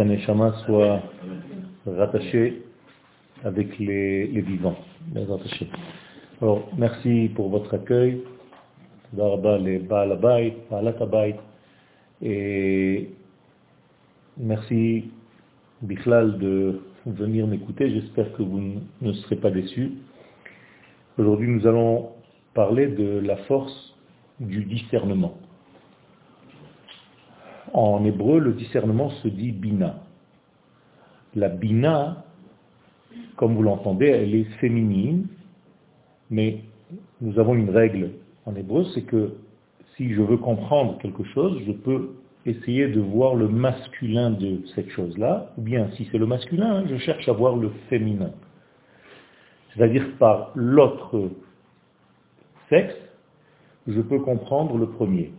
sa neshama soit rattachée avec les, vivants. Alors, merci pour votre accueil. Et merci Bichlal de venir m'écouter. J'espère que vous ne serez pas déçus. Aujourd'hui, nous allons parler de la force du discernement. En hébreu, le discernement se dit bina. La bina, comme vous l'entendez, elle est féminine, mais nous avons une règle en hébreu, c'est que si je veux comprendre quelque chose, je peux essayer de voir le masculin de cette chose-là, ou bien si c'est le masculin, je cherche à voir le féminin. C'est-à-dire par l'autre sexe, je peux comprendre le premier.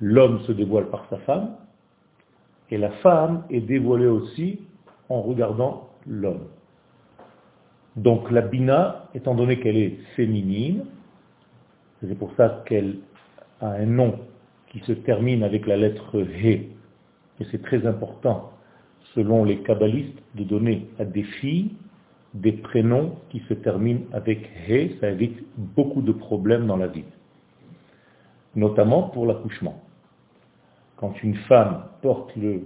L'homme se dévoile par sa femme, et la femme est dévoilée aussi en regardant l'homme. Donc la bina, étant donné qu'elle est féminine, c'est pour ça qu'elle a un nom qui se termine avec la lettre He. Et c'est très important, selon les kabbalistes, de donner à des filles des prénoms qui se terminent avec He. Ça évite beaucoup de problèmes dans la vie, notamment pour l'accouchement. Quand une femme porte le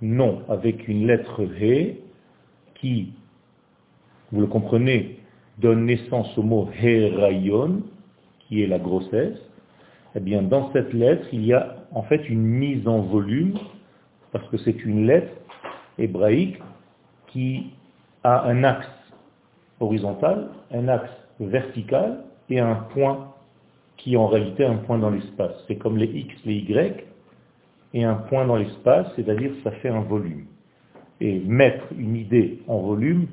nom avec une lettre He, qui, vous le comprenez, donne naissance au mot Herayon, qui est la grossesse, eh bien, dans cette lettre, il y a en fait une mise en volume, parce que c'est une lettre hébraïque qui a un axe horizontal, un axe vertical et un point qui est en réalité un point dans l'espace. C'est comme les X, les Y, et un point dans l'espace, c'est-à-dire ça fait un volume. Et mettre une idée en volume,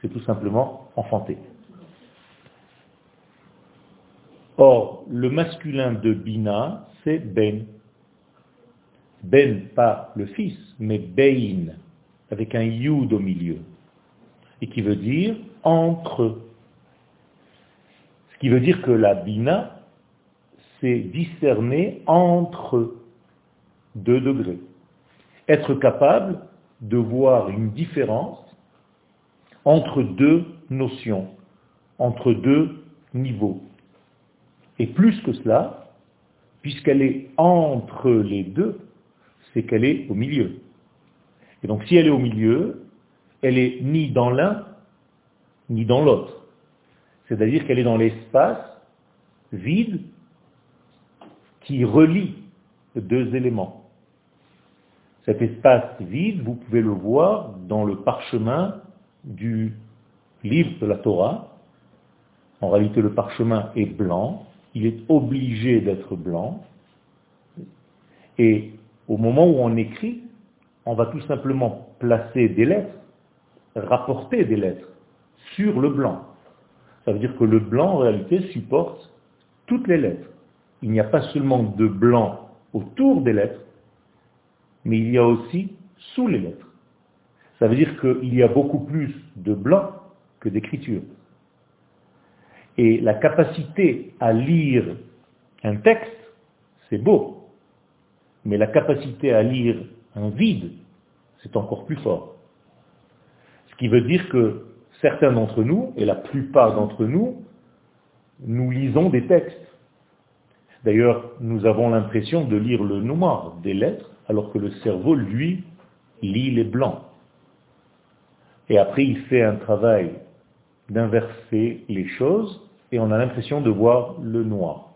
c'est tout simplement enfanter. Or, le masculin de Bina, c'est Ben. Ben, pas le fils, mais Bein, avec un Yud au milieu, et qui veut dire entre. Ce qui veut dire que la Bina, c'est discerner entre deux degrés. Être capable de voir une différence entre deux notions, entre deux niveaux. Et plus que cela, puisqu'elle est entre les deux, c'est qu'elle est au milieu. Et donc si elle est au milieu, elle est ni dans l'un, ni dans l'autre. C'est-à-dire qu'elle est dans l'espace vide qui relie deux éléments. Cet espace vide, vous pouvez le voir dans le parchemin du livre de la Torah. En réalité, le parchemin est blanc, il est obligé d'être blanc. Et au moment où on écrit, on va tout simplement placer des lettres, rapporter des lettres sur le blanc. Ça veut dire que le blanc, en réalité, supporte toutes les lettres. Il n'y a pas seulement de blanc autour des lettres, mais il y a aussi sous les lettres. Ça veut dire qu'il y a beaucoup plus de blanc que d'écriture. Et la capacité à lire un texte, c'est beau. Mais la capacité à lire un vide, c'est encore plus fort. Ce qui veut dire que certains d'entre nous, et la plupart d'entre nous, nous lisons des textes. D'ailleurs, nous avons l'impression de lire le noir des lettres, alors que le cerveau, lui, lit les blancs. Et après, il fait un travail d'inverser les choses et on a l'impression de voir le noir.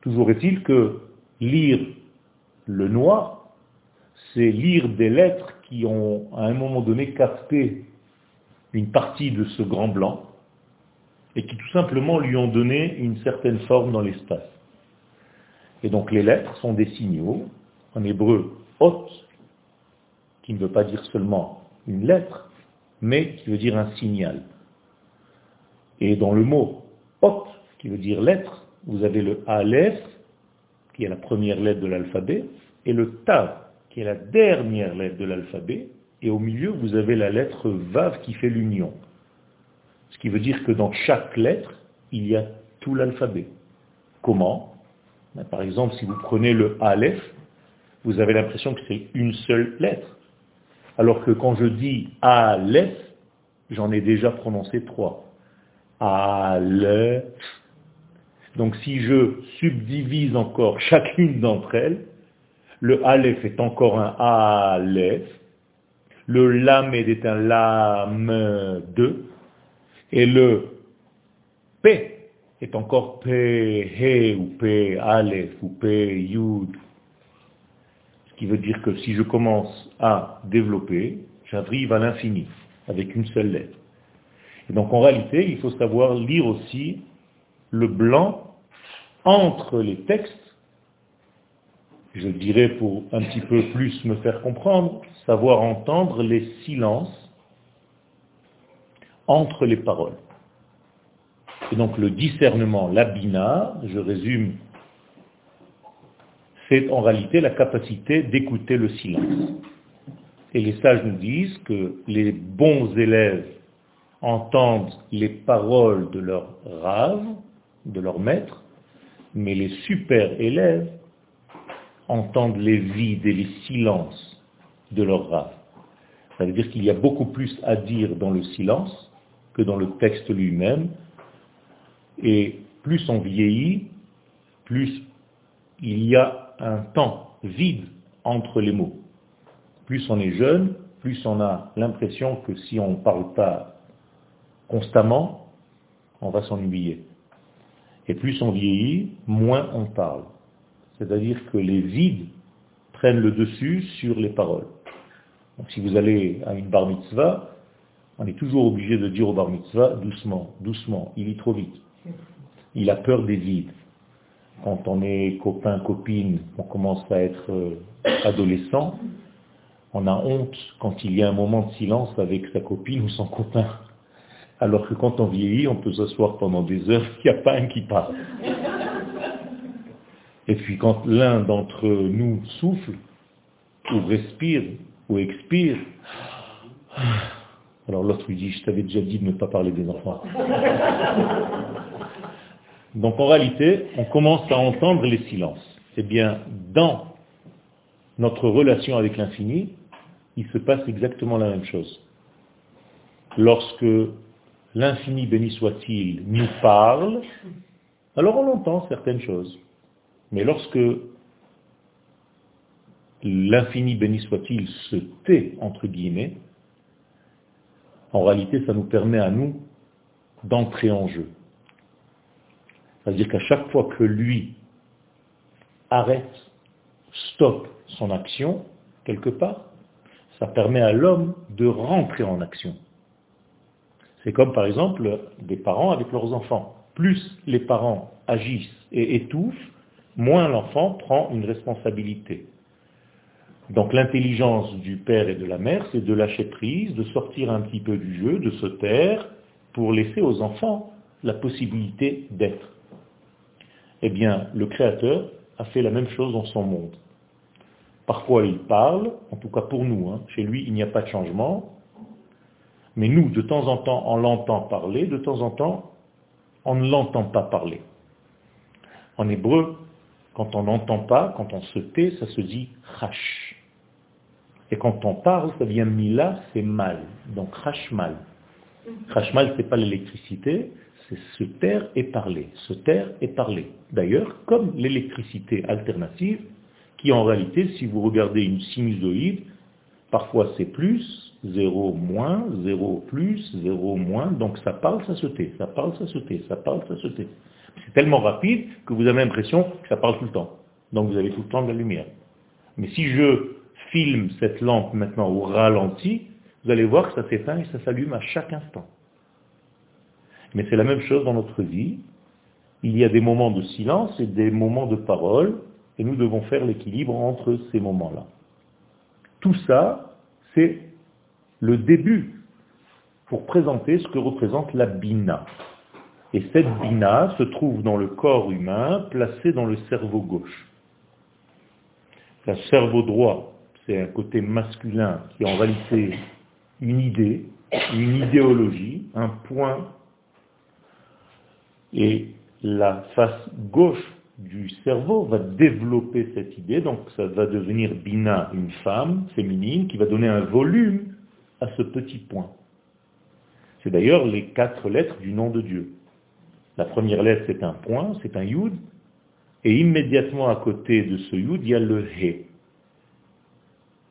Toujours est-il que lire le noir, c'est lire des lettres qui ont à un moment donné capté une partie de ce grand blanc et qui tout simplement lui ont donné une certaine forme dans l'espace. Et donc les lettres sont des signaux, en hébreu hot, qui ne veut pas dire seulement une lettre, mais qui veut dire un signal. Et dans le mot Ot, qui veut dire lettre, vous avez le Aleph, qui est la première lettre de l'alphabet, et le Tav, qui est la dernière lettre de l'alphabet, et au milieu, vous avez la lettre Vav qui fait l'union. Ce qui veut dire que dans chaque lettre, il y a tout l'alphabet. Comment? Ben, Par exemple, si vous prenez le Aleph, vous avez l'impression que c'est une seule lettre. Alors que quand je dis Aleph, j'en ai déjà prononcé trois. Aleph. Donc si je subdivise encore chacune d'entre elles, le Aleph est encore un Aleph, le Lamed est un Lam 2, et le P est encore P, He, ou P, Aleph, ou P, Yud. Qui veut dire que si je commence à développer, j'arrive à l'infini, avec une seule lettre. Et donc en réalité, il faut savoir lire aussi le blanc entre les textes, je dirais pour un petit peu plus me faire comprendre, savoir entendre les silences entre les paroles. Et donc le discernement, l'abina, je résume, c'est en réalité la capacité d'écouter le silence. Et les sages nous disent que les bons élèves entendent les paroles de leur rave, de leur maître, mais les super élèves entendent les vides et les silences de leur rave. Ça veut dire qu'il y a beaucoup plus à dire dans le silence que dans le texte lui-même, et plus on vieillit, plus il y a un temps vide entre les mots. Plus on est jeune, plus on a l'impression que si on ne parle pas constamment, on va s'ennuyer. Et plus on vieillit, moins on parle. C'est-à-dire que les vides prennent le dessus sur les paroles. Donc si vous allez à une bar mitzvah, on est toujours obligé de dire au bar mitzvah doucement, doucement, il lit trop vite. Il a peur des vides. Quand on est copain, copine, on commence à être euh, adolescent, on a honte quand il y a un moment de silence avec sa copine ou son copain. Alors que quand on vieillit, on peut s'asseoir pendant des heures, il n'y a pas un qui parle. Et puis quand l'un d'entre nous souffle, ou respire, ou expire, alors l'autre lui dit, je t'avais déjà dit de ne pas parler des enfants. Donc en réalité, on commence à entendre les silences. Eh bien, dans notre relation avec l'infini, il se passe exactement la même chose. Lorsque l'infini béni soit-il nous parle, alors on entend certaines choses. Mais lorsque l'infini béni soit-il se tait, entre guillemets, en réalité, ça nous permet à nous d'entrer en jeu. C'est-à-dire qu'à chaque fois que lui arrête, stoppe son action, quelque part, ça permet à l'homme de rentrer en action. C'est comme par exemple des parents avec leurs enfants. Plus les parents agissent et étouffent, moins l'enfant prend une responsabilité. Donc l'intelligence du père et de la mère, c'est de lâcher prise, de sortir un petit peu du jeu, de se taire, pour laisser aux enfants la possibilité d'être. Eh bien, le Créateur a fait la même chose dans son monde. Parfois il parle, en tout cas pour nous, hein. chez lui il n'y a pas de changement, mais nous, de temps en temps, on l'entend parler, de temps en temps, on ne l'entend pas parler. En hébreu, quand on n'entend pas, quand on se tait, ça se dit chash. Et quand on parle, ça vient mila, c'est mal. Donc mal. mal, ce n'est pas l'électricité, c'est se taire et parler. Se taire et parler. D'ailleurs, comme l'électricité alternative, qui en réalité, si vous regardez une sinusoïde, parfois c'est plus, 0 moins, 0 plus, 0 moins, donc ça parle, ça se tait, ça parle, ça se tait, ça parle, ça se tait. C'est tellement rapide que vous avez l'impression que ça parle tout le temps. Donc vous avez tout le temps de la lumière. Mais si je filme cette lampe maintenant au ralenti, vous allez voir que ça s'éteint et ça s'allume à chaque instant. Mais c'est la même chose dans notre vie. Il y a des moments de silence et des moments de parole, et nous devons faire l'équilibre entre ces moments-là. Tout ça, c'est le début pour présenter ce que représente la bina. Et cette bina se trouve dans le corps humain, placé dans le cerveau gauche. Le cerveau droit, c'est un côté masculin qui en réalité une idée, une idéologie, un point. Et la face gauche du cerveau va développer cette idée, donc ça va devenir Bina, une femme féminine, qui va donner un volume à ce petit point. C'est d'ailleurs les quatre lettres du nom de Dieu. La première lettre, c'est un point, c'est un yud, et immédiatement à côté de ce yud, il y a le he.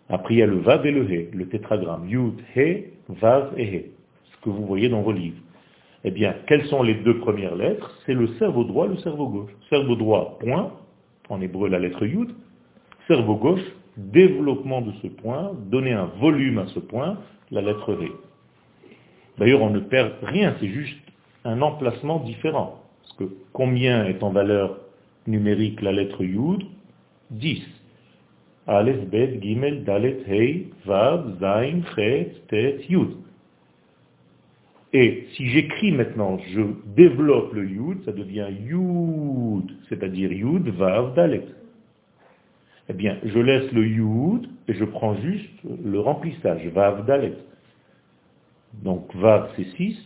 Après, il y a le vav et le he, le tétragramme. Yud, he, vav et he. Ce que vous voyez dans vos livres. Eh bien, quelles sont les deux premières lettres? C'est le cerveau droit, le cerveau gauche. Cerveau droit, point, en hébreu la lettre Yud. Cerveau gauche, développement de ce point, donner un volume à ce point, la lettre V. D'ailleurs, on ne perd rien, c'est juste un emplacement différent. Parce que combien est en valeur numérique la lettre Yud? 10. Aleph, Bet, Gimel, Dalet, Hei, Vav, Zain, Chet, Tet, Yud. Et si j'écris maintenant, je développe le Yud, ça devient Yud, c'est-à-dire Yud, Vav, Dalet. Eh bien, je laisse le Yud et je prends juste le remplissage, Vav, Dalet. Donc Vav c'est 6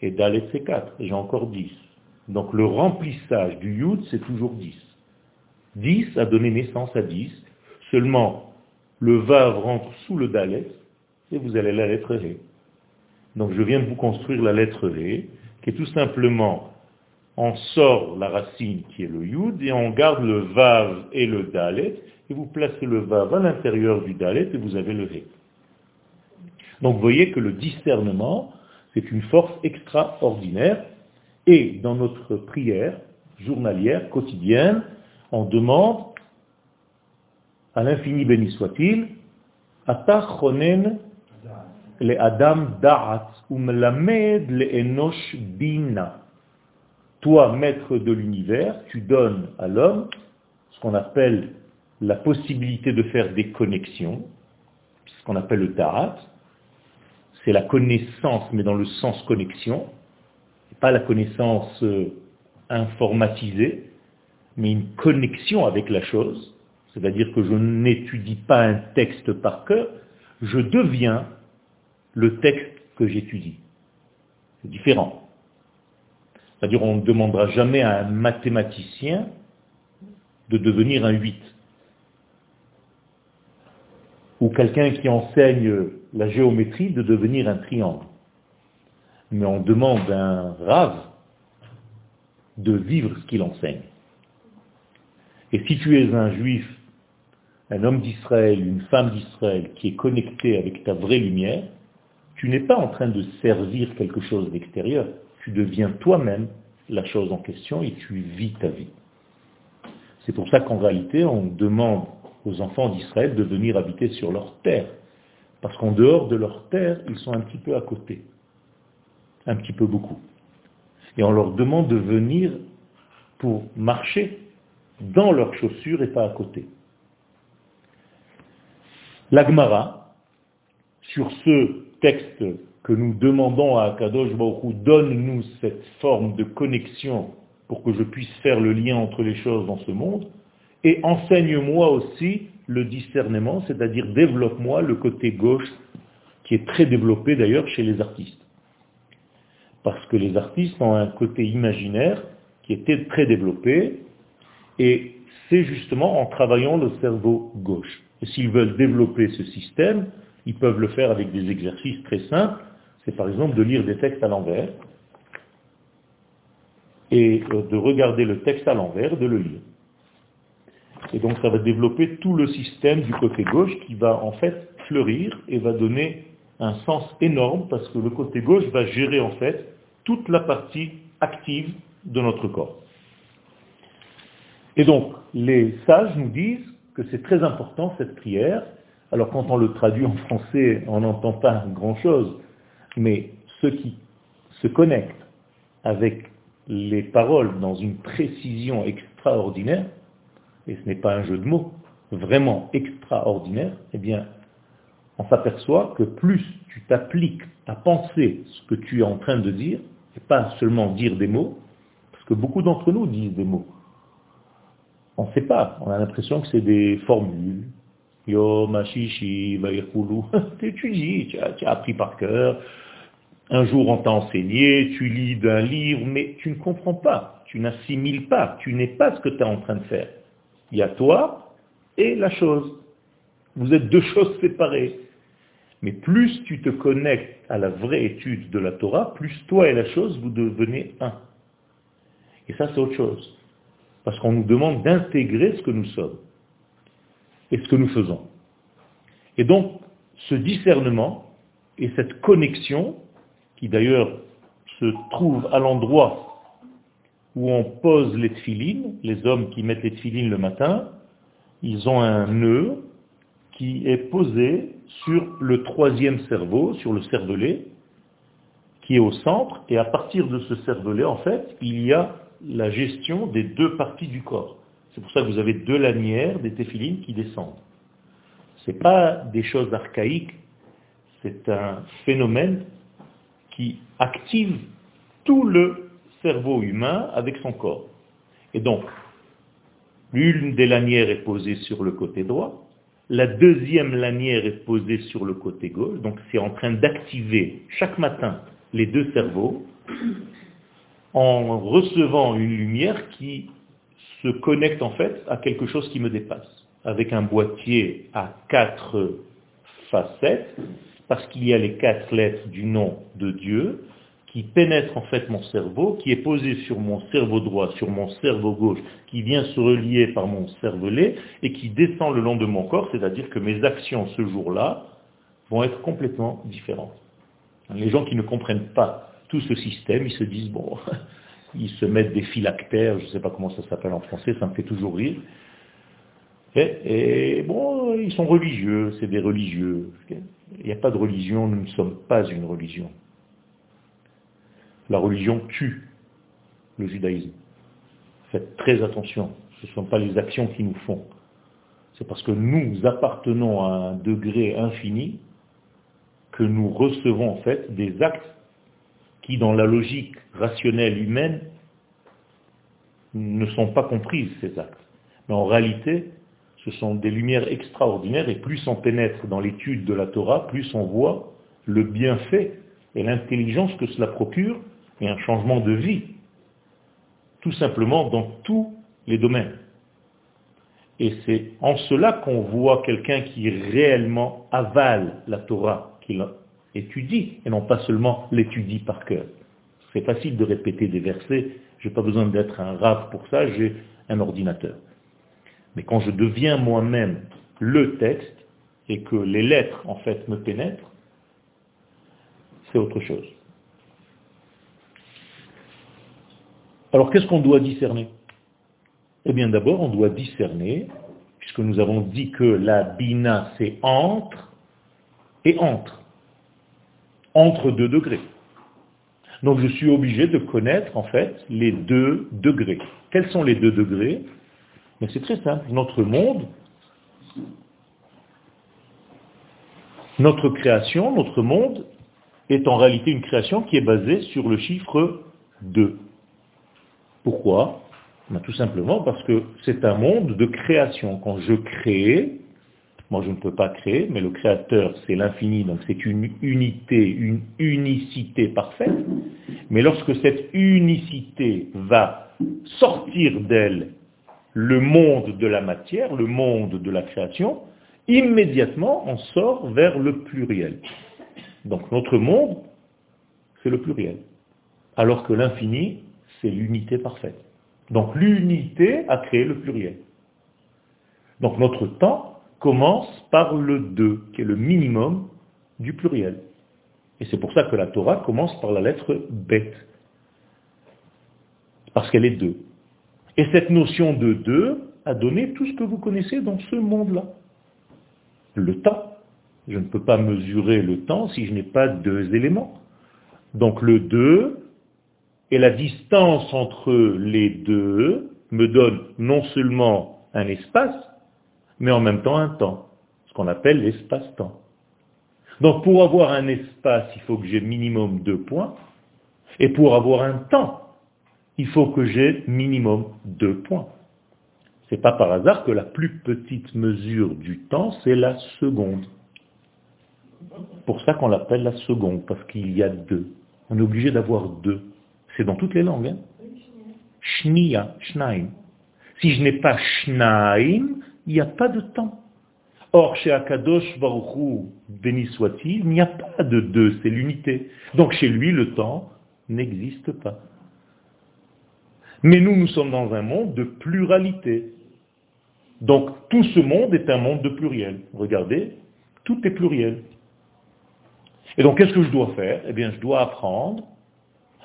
et Dalet c'est 4, et j'ai encore 10. Donc le remplissage du Yud c'est toujours 10. 10 a donné naissance à 10, seulement le Vav rentre sous le Dalet et vous allez la lettre Ré. Donc je viens de vous construire la lettre V, qui est tout simplement, on sort la racine qui est le Yud, et on garde le Vav et le Dalet, et vous placez le Vav à l'intérieur du Dalet, et vous avez le Ré. Donc vous voyez que le discernement, c'est une force extraordinaire, et dans notre prière journalière, quotidienne, on demande à l'infini béni soit-il, Atachonen le Adam Da'at umlamed le Enosh Bina. Toi, maître de l'univers, tu donnes à l'homme ce qu'on appelle la possibilité de faire des connexions, ce qu'on appelle le Da'at. C'est la connaissance, mais dans le sens connexion, pas la connaissance euh, informatisée, mais une connexion avec la chose. C'est-à-dire que je n'étudie pas un texte par cœur, je deviens le texte que j'étudie. C'est différent. C'est-à-dire on ne demandera jamais à un mathématicien de devenir un 8. Ou quelqu'un qui enseigne la géométrie de devenir un triangle. Mais on demande à un rave de vivre ce qu'il enseigne. Et si tu es un juif, un homme d'Israël, une femme d'Israël qui est connecté avec ta vraie lumière, tu n'es pas en train de servir quelque chose d'extérieur, tu deviens toi-même la chose en question et tu vis ta vie. C'est pour ça qu'en réalité, on demande aux enfants d'Israël de venir habiter sur leur terre. Parce qu'en dehors de leur terre, ils sont un petit peu à côté. Un petit peu beaucoup. Et on leur demande de venir pour marcher dans leurs chaussures et pas à côté. L'Agmara, sur ce texte que nous demandons à Kadosh Baruch donne-nous cette forme de connexion pour que je puisse faire le lien entre les choses dans ce monde, et enseigne-moi aussi le discernement, c'est-à-dire développe-moi le côté gauche, qui est très développé d'ailleurs chez les artistes. Parce que les artistes ont un côté imaginaire qui était très développé, et c'est justement en travaillant le cerveau gauche. Et s'ils veulent développer ce système, ils peuvent le faire avec des exercices très simples. C'est par exemple de lire des textes à l'envers et euh, de regarder le texte à l'envers, de le lire. Et donc ça va développer tout le système du côté gauche qui va en fait fleurir et va donner un sens énorme parce que le côté gauche va gérer en fait toute la partie active de notre corps. Et donc, les sages nous disent que c'est très important cette prière alors quand on le traduit en français, on n'entend pas grand-chose, mais ceux qui se connectent avec les paroles dans une précision extraordinaire, et ce n'est pas un jeu de mots, vraiment extraordinaire, eh bien, on s'aperçoit que plus tu t'appliques à penser ce que tu es en train de dire, et pas seulement dire des mots, parce que beaucoup d'entre nous disent des mots. On ne sait pas, on a l'impression que c'est des formules, Yom, Ashishi, tu étudies, tu as, tu as appris par cœur. Un jour on t'a enseigné, tu lis d'un livre, mais tu ne comprends pas. tu n'assimiles pas, tu n'es pas ce que tu es en train de faire. Il y a toi et la chose. Vous êtes deux choses séparées. Mais plus tu te connectes à la vraie étude de la Torah, plus toi et la chose, vous devenez un. Et ça, c'est autre chose. Parce qu'on nous demande d'intégrer ce que nous sommes et ce que nous faisons. Et donc, ce discernement et cette connexion, qui d'ailleurs se trouve à l'endroit où on pose les tfilines, les hommes qui mettent les tfilines le matin, ils ont un nœud qui est posé sur le troisième cerveau, sur le cervelet, qui est au centre, et à partir de ce cervelet, en fait, il y a la gestion des deux parties du corps. C'est pour ça que vous avez deux lanières des téphilines qui descendent. Ce n'est pas des choses archaïques, c'est un phénomène qui active tout le cerveau humain avec son corps. Et donc, l'une des lanières est posée sur le côté droit, la deuxième lanière est posée sur le côté gauche, donc c'est en train d'activer chaque matin les deux cerveaux en recevant une lumière qui se connecte en fait à quelque chose qui me dépasse, avec un boîtier à quatre facettes, parce qu'il y a les quatre lettres du nom de Dieu, qui pénètre en fait mon cerveau, qui est posé sur mon cerveau droit, sur mon cerveau gauche, qui vient se relier par mon cervelet et qui descend le long de mon corps, c'est-à-dire que mes actions ce jour-là vont être complètement différentes. Les gens qui ne comprennent pas tout ce système, ils se disent, bon, ils se mettent des phylactères, je ne sais pas comment ça s'appelle en français, ça me fait toujours rire. Et, et bon, ils sont religieux, c'est des religieux. Il n'y a pas de religion, nous ne sommes pas une religion. La religion tue le judaïsme. Faites très attention, ce ne sont pas les actions qui nous font. C'est parce que nous appartenons à un degré infini que nous recevons en fait des actes qui, dans la logique rationnelle humaine, ne sont pas comprises, ces actes. Mais en réalité, ce sont des lumières extraordinaires, et plus on pénètre dans l'étude de la Torah, plus on voit le bienfait et l'intelligence que cela procure et un changement de vie, tout simplement dans tous les domaines. Et c'est en cela qu'on voit quelqu'un qui réellement avale la Torah, l'étudie, et non pas seulement l'étudie par cœur. C'est facile de répéter des versets, je n'ai pas besoin d'être un rave pour ça, j'ai un ordinateur. Mais quand je deviens moi-même le texte, et que les lettres, en fait, me pénètrent, c'est autre chose. Alors qu'est-ce qu'on doit discerner? Eh bien d'abord, on doit discerner, puisque nous avons dit que la bina c'est entre et entre. Entre deux degrés. Donc je suis obligé de connaître en fait les deux degrés. Quels sont les deux degrés? Mais c'est très simple. Notre monde, notre création, notre monde est en réalité une création qui est basée sur le chiffre 2. Pourquoi? Ben, Tout simplement parce que c'est un monde de création. Quand je crée, moi je ne peux pas créer, mais le créateur c'est l'infini, donc c'est une unité, une unicité parfaite. Mais lorsque cette unicité va sortir d'elle le monde de la matière, le monde de la création, immédiatement on sort vers le pluriel. Donc notre monde, c'est le pluriel. Alors que l'infini, c'est l'unité parfaite. Donc l'unité a créé le pluriel. Donc notre temps commence par le 2, qui est le minimum du pluriel. Et c'est pour ça que la Torah commence par la lettre bête. Parce qu'elle est 2. Et cette notion de 2 a donné tout ce que vous connaissez dans ce monde-là. Le temps. Je ne peux pas mesurer le temps si je n'ai pas deux éléments. Donc le 2 et la distance entre les deux me donne non seulement un espace, mais en même temps un temps, ce qu'on appelle l'espace-temps. Donc pour avoir un espace, il faut que j'ai minimum deux points, et pour avoir un temps, il faut que j'ai minimum deux points. Ce n'est pas par hasard que la plus petite mesure du temps, c'est la seconde. Pour ça qu'on l'appelle la seconde, parce qu'il y a deux. On est obligé d'avoir deux. C'est dans toutes les langues. Hein. Shnia, Shnaim. Si je n'ai pas Shnaim, il n'y a pas de temps. Or, chez Akadosh Baruchou, béni soit-il, il n'y a pas de deux, c'est l'unité. Donc chez lui, le temps n'existe pas. Mais nous, nous sommes dans un monde de pluralité. Donc tout ce monde est un monde de pluriel. Regardez, tout est pluriel. Et donc qu'est-ce que je dois faire? Eh bien, je dois apprendre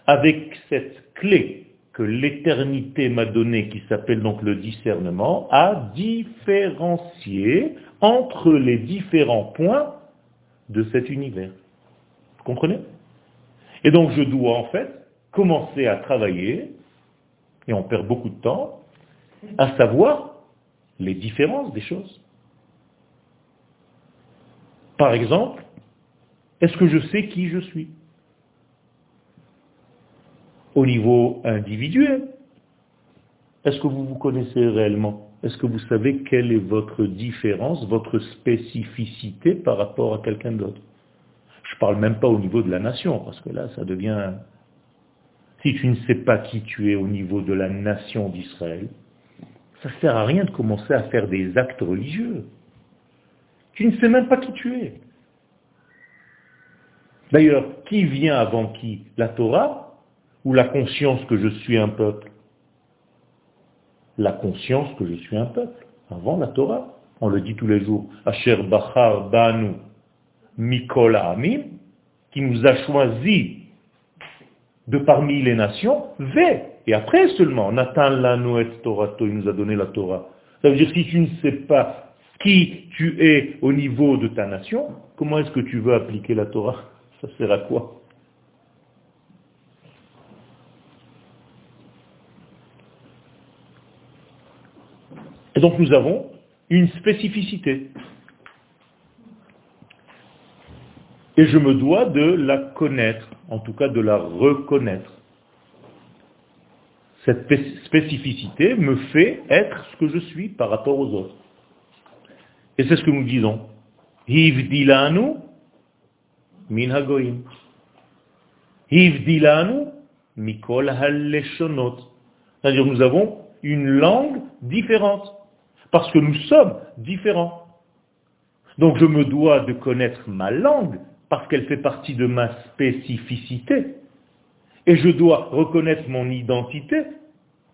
avec cette clé que l'éternité m'a donnée, qui s'appelle donc le discernement, à différencier entre les différents points de cet univers. Vous comprenez? Et donc je dois en fait commencer à travailler, et on perd beaucoup de temps, à savoir les différences des choses. Par exemple, est-ce que je sais qui je suis? Au niveau individuel, est-ce que vous vous connaissez réellement? Est-ce que vous savez quelle est votre différence, votre spécificité par rapport à quelqu'un d'autre? Je ne parle même pas au niveau de la nation, parce que là, ça devient... Si tu ne sais pas qui tu es au niveau de la nation d'Israël, ça ne sert à rien de commencer à faire des actes religieux. Tu ne sais même pas qui tu es. D'ailleurs, qui vient avant qui? La Torah ou la conscience que je suis un peuple? La conscience que je suis un peuple, avant la Torah. On le dit tous les jours. Asher Bachar Banu Mikol Amim, qui nous a choisi de parmi les nations, V. Et après seulement, Nathan Lanoet Torato, il nous a donné la Torah. Ça veut dire si tu ne sais pas qui tu es au niveau de ta nation, comment est-ce que tu veux appliquer la Torah? Ça sert à quoi Et donc nous avons une spécificité. Et je me dois de la connaître, en tout cas de la reconnaître. Cette spécificité me fait être ce que je suis par rapport aux autres. Et c'est ce que nous disons. Hivdilanu min. Hivdilanu mikol haleshonot. C'est-à-dire nous avons une langue différente. Parce que nous sommes différents. Donc je me dois de connaître ma langue parce qu'elle fait partie de ma spécificité. Et je dois reconnaître mon identité,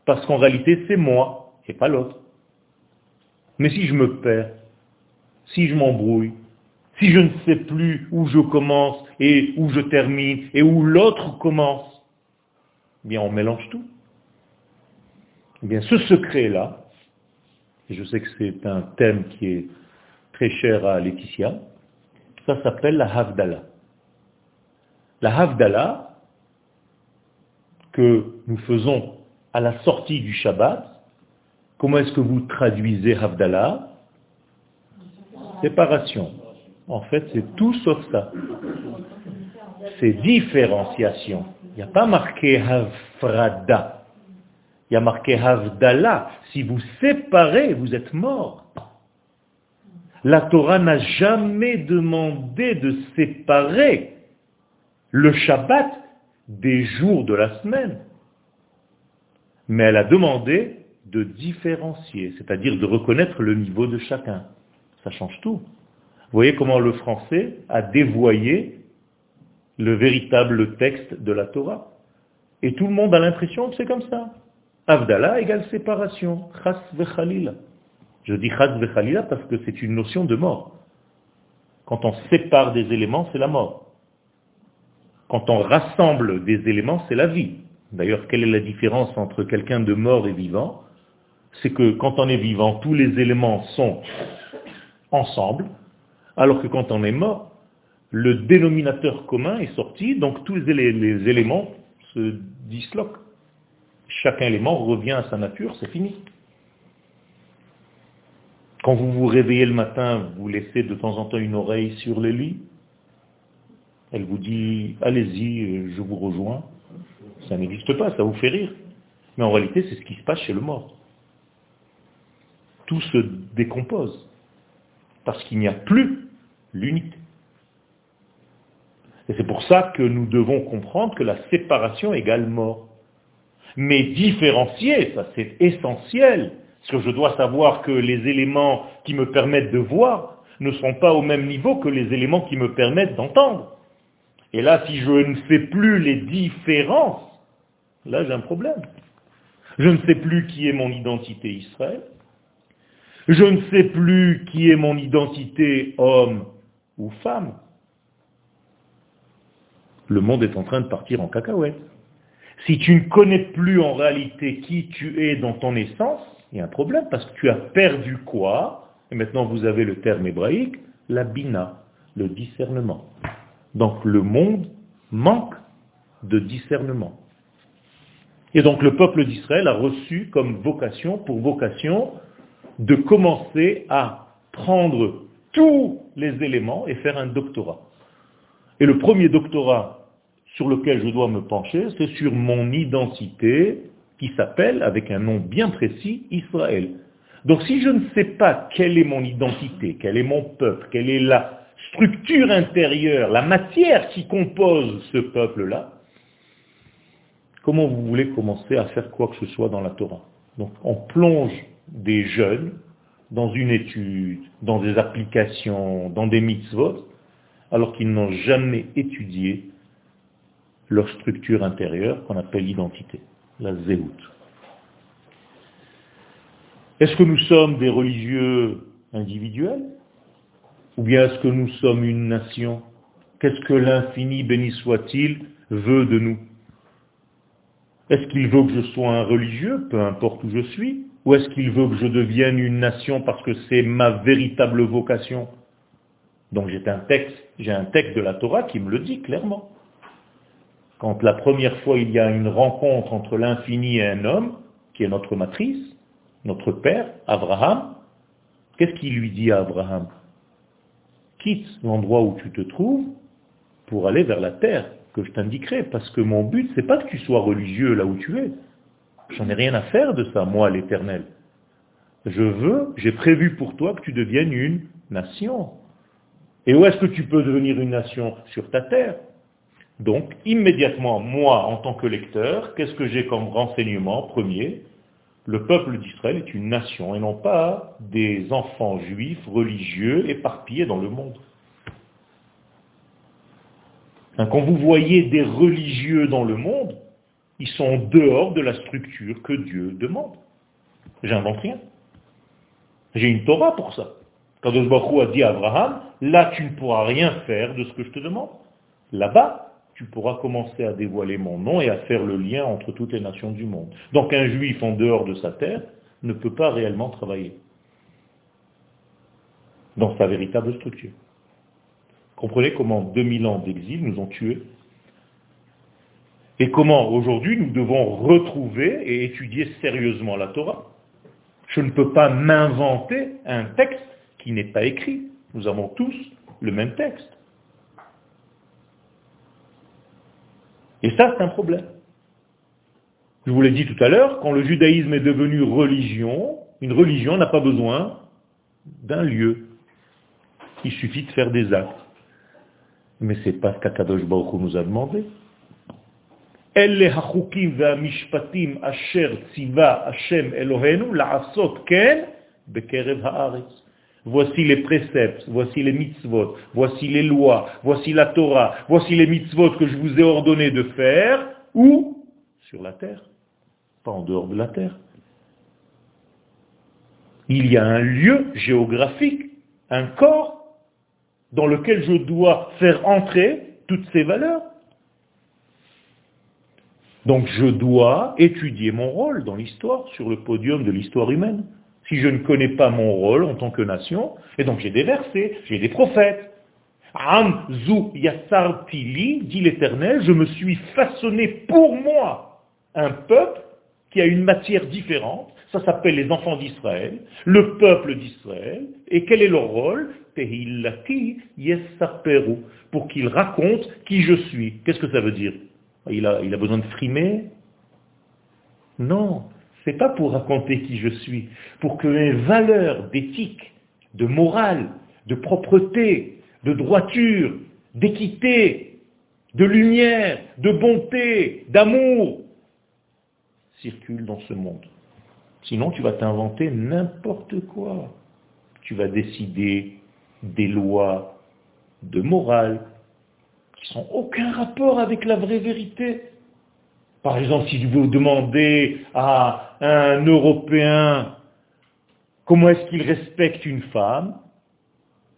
parce qu'en réalité c'est moi, et pas l'autre. Mais si je me perds, si je m'embrouille, si je ne sais plus où je commence et où je termine et où l'autre commence, eh bien on mélange tout. Eh bien ce secret-là, et je sais que c'est un thème qui est très cher à Laetitia, ça s'appelle la Havdala. La Havdala, que nous faisons à la sortie du Shabbat, comment est-ce que vous traduisez Havdala Séparation. En fait, c'est tout sauf ça. C'est différenciation. Il n'y a pas marqué Havfrada. Il y a marqué Havdala. Si vous séparez, vous êtes mort. La Torah n'a jamais demandé de séparer le Shabbat des jours de la semaine. Mais elle a demandé de différencier, c'est-à-dire de reconnaître le niveau de chacun. Ça change tout. Vous voyez comment le français a dévoyé le véritable texte de la Torah. Et tout le monde a l'impression que c'est comme ça. Avdallah égale séparation. Chas vechalila. Je dis chas vechalila parce que c'est une notion de mort. Quand on sépare des éléments, c'est la mort. Quand on rassemble des éléments, c'est la vie. D'ailleurs, quelle est la différence entre quelqu'un de mort et vivant? C'est que quand on est vivant, tous les éléments sont ensemble, alors que quand on est mort, le dénominateur commun est sorti, donc tous les éléments se disloquent. Chaque élément revient à sa nature, c'est fini. Quand vous vous réveillez le matin, vous laissez de temps en temps une oreille sur le lit. Elle vous dit, allez-y, je vous rejoins. Ça n'existe pas, ça vous fait rire. Mais en réalité, c'est ce qui se passe chez le mort. Tout se décompose. Parce qu'il n'y a plus l'unité. Et c'est pour ça que nous devons comprendre que la séparation égale mort. Mais différencier, ça c'est essentiel, parce que je dois savoir que les éléments qui me permettent de voir ne sont pas au même niveau que les éléments qui me permettent d'entendre. Et là, si je ne fais plus les différences, là j'ai un problème. Je ne sais plus qui est mon identité Israël. Je ne sais plus qui est mon identité homme ou femme. Le monde est en train de partir en cacahuète. Si tu ne connais plus en réalité qui tu es dans ton essence, il y a un problème parce que tu as perdu quoi? Et maintenant vous avez le terme hébraïque, la bina, le discernement. Donc le monde manque de discernement. Et donc le peuple d'Israël a reçu comme vocation, pour vocation, de commencer à prendre tous les éléments et faire un doctorat. Et le premier doctorat sur lequel je dois me pencher, c'est sur mon identité qui s'appelle, avec un nom bien précis, Israël. Donc si je ne sais pas quelle est mon identité, quel est mon peuple, quelle est la structure intérieure, la matière qui compose ce peuple-là, comment vous voulez commencer à faire quoi que ce soit dans la Torah? Donc on plonge des jeunes dans une étude, dans des applications, dans des mitzvot, alors qu'ils n'ont jamais étudié leur structure intérieure qu'on appelle l'identité, la zéout. Est-ce que nous sommes des religieux individuels Ou bien est-ce que nous sommes une nation? Qu'est-ce que l'infini, béni soit-il, veut de nous? Est-ce qu'il veut que je sois un religieux, peu importe où je suis Ou est-ce qu'il veut que je devienne une nation parce que c'est ma véritable vocation? Donc j'ai un texte, j'ai un texte de la Torah qui me le dit clairement. Quand la première fois il y a une rencontre entre l'infini et un homme, qui est notre matrice, notre père, Abraham, qu'est-ce qu'il lui dit à Abraham? Quitte l'endroit où tu te trouves pour aller vers la terre que je t'indiquerai, parce que mon but, c'est pas que tu sois religieux là où tu es. J'en ai rien à faire de ça, moi, l'éternel. Je veux, j'ai prévu pour toi que tu deviennes une nation. Et où est-ce que tu peux devenir une nation? Sur ta terre. Donc, immédiatement, moi, en tant que lecteur, qu'est-ce que j'ai comme renseignement premier? Le peuple d'Israël est une nation et non pas des enfants juifs religieux éparpillés dans le monde. Hein, quand vous voyez des religieux dans le monde, ils sont dehors de la structure que Dieu demande. J'invente rien. J'ai une Torah pour ça. Quand Baruch a dit à Abraham, là tu ne pourras rien faire de ce que je te demande. Là-bas, tu pourras commencer à dévoiler mon nom et à faire le lien entre toutes les nations du monde. Donc un juif en dehors de sa terre ne peut pas réellement travailler dans sa véritable structure. Comprenez comment 2000 ans d'exil nous ont tués et comment aujourd'hui nous devons retrouver et étudier sérieusement la Torah. Je ne peux pas m'inventer un texte qui n'est pas écrit. Nous avons tous le même texte. Et ça, c'est un problème. Je vous l'ai dit tout à l'heure, quand le judaïsme est devenu religion, une religion n'a pas besoin d'un lieu. Il suffit de faire des actes. Mais ce n'est pas ce qu'Akadosh Baruch nous a demandé. Voici les préceptes, voici les mitzvot, voici les lois, voici la Torah, voici les mitzvot que je vous ai ordonné de faire, où Sur la terre, pas en dehors de la terre. Il y a un lieu géographique, un corps, dans lequel je dois faire entrer toutes ces valeurs. Donc je dois étudier mon rôle dans l'histoire, sur le podium de l'histoire humaine si je ne connais pas mon rôle en tant que nation, et donc j'ai des versets, j'ai des prophètes. Am zu tili, dit l'Éternel, je me suis façonné pour moi un peuple qui a une matière différente, ça s'appelle les enfants d'Israël, le peuple d'Israël, et quel est leur rôle? Pour qu'ils racontent qui je suis. Qu'est-ce que ça veut dire? Il a, il a besoin de frimer? Non, n'est pas pour raconter qui je suis, pour que mes valeurs d'éthique, de morale, de propreté, de droiture, d'équité, de lumière, de bonté, d'amour, circule dans ce monde. Sinon, tu vas t'inventer n'importe quoi. Tu vas décider des lois de morale qui n'ont aucun rapport avec la vraie vérité. Par exemple, si vous demandez à un Européen comment est-ce qu'il respecte une femme,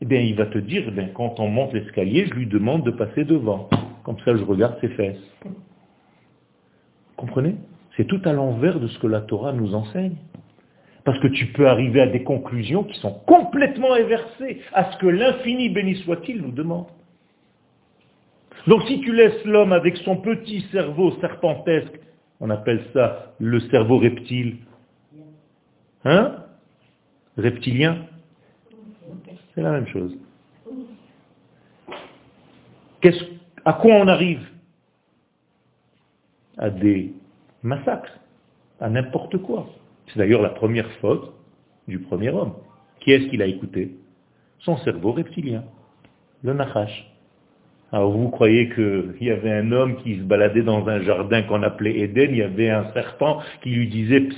eh bien, il va te dire, eh quand on monte l'escalier, je lui demande de passer devant. Comme ça, je regarde ses fesses. Comprenez? C'est tout à l'envers de ce que la Torah nous enseigne. Parce que tu peux arriver à des conclusions qui sont complètement inversées à ce que l'infini, béni soit-il, nous demande. Donc si tu laisses l'homme avec son petit cerveau serpentesque, on appelle ça le cerveau reptile, hein? Reptilien? C'est la même chose. à quoi on arrive? À des massacres, à n'importe quoi. C'est d'ailleurs la première faute du premier homme. Qui est-ce qu'il a écouté? Son cerveau reptilien, le Nachash. Alors vous croyez qu'il y avait un homme qui se baladait dans un jardin qu'on appelait Éden, il y avait un serpent qui lui disait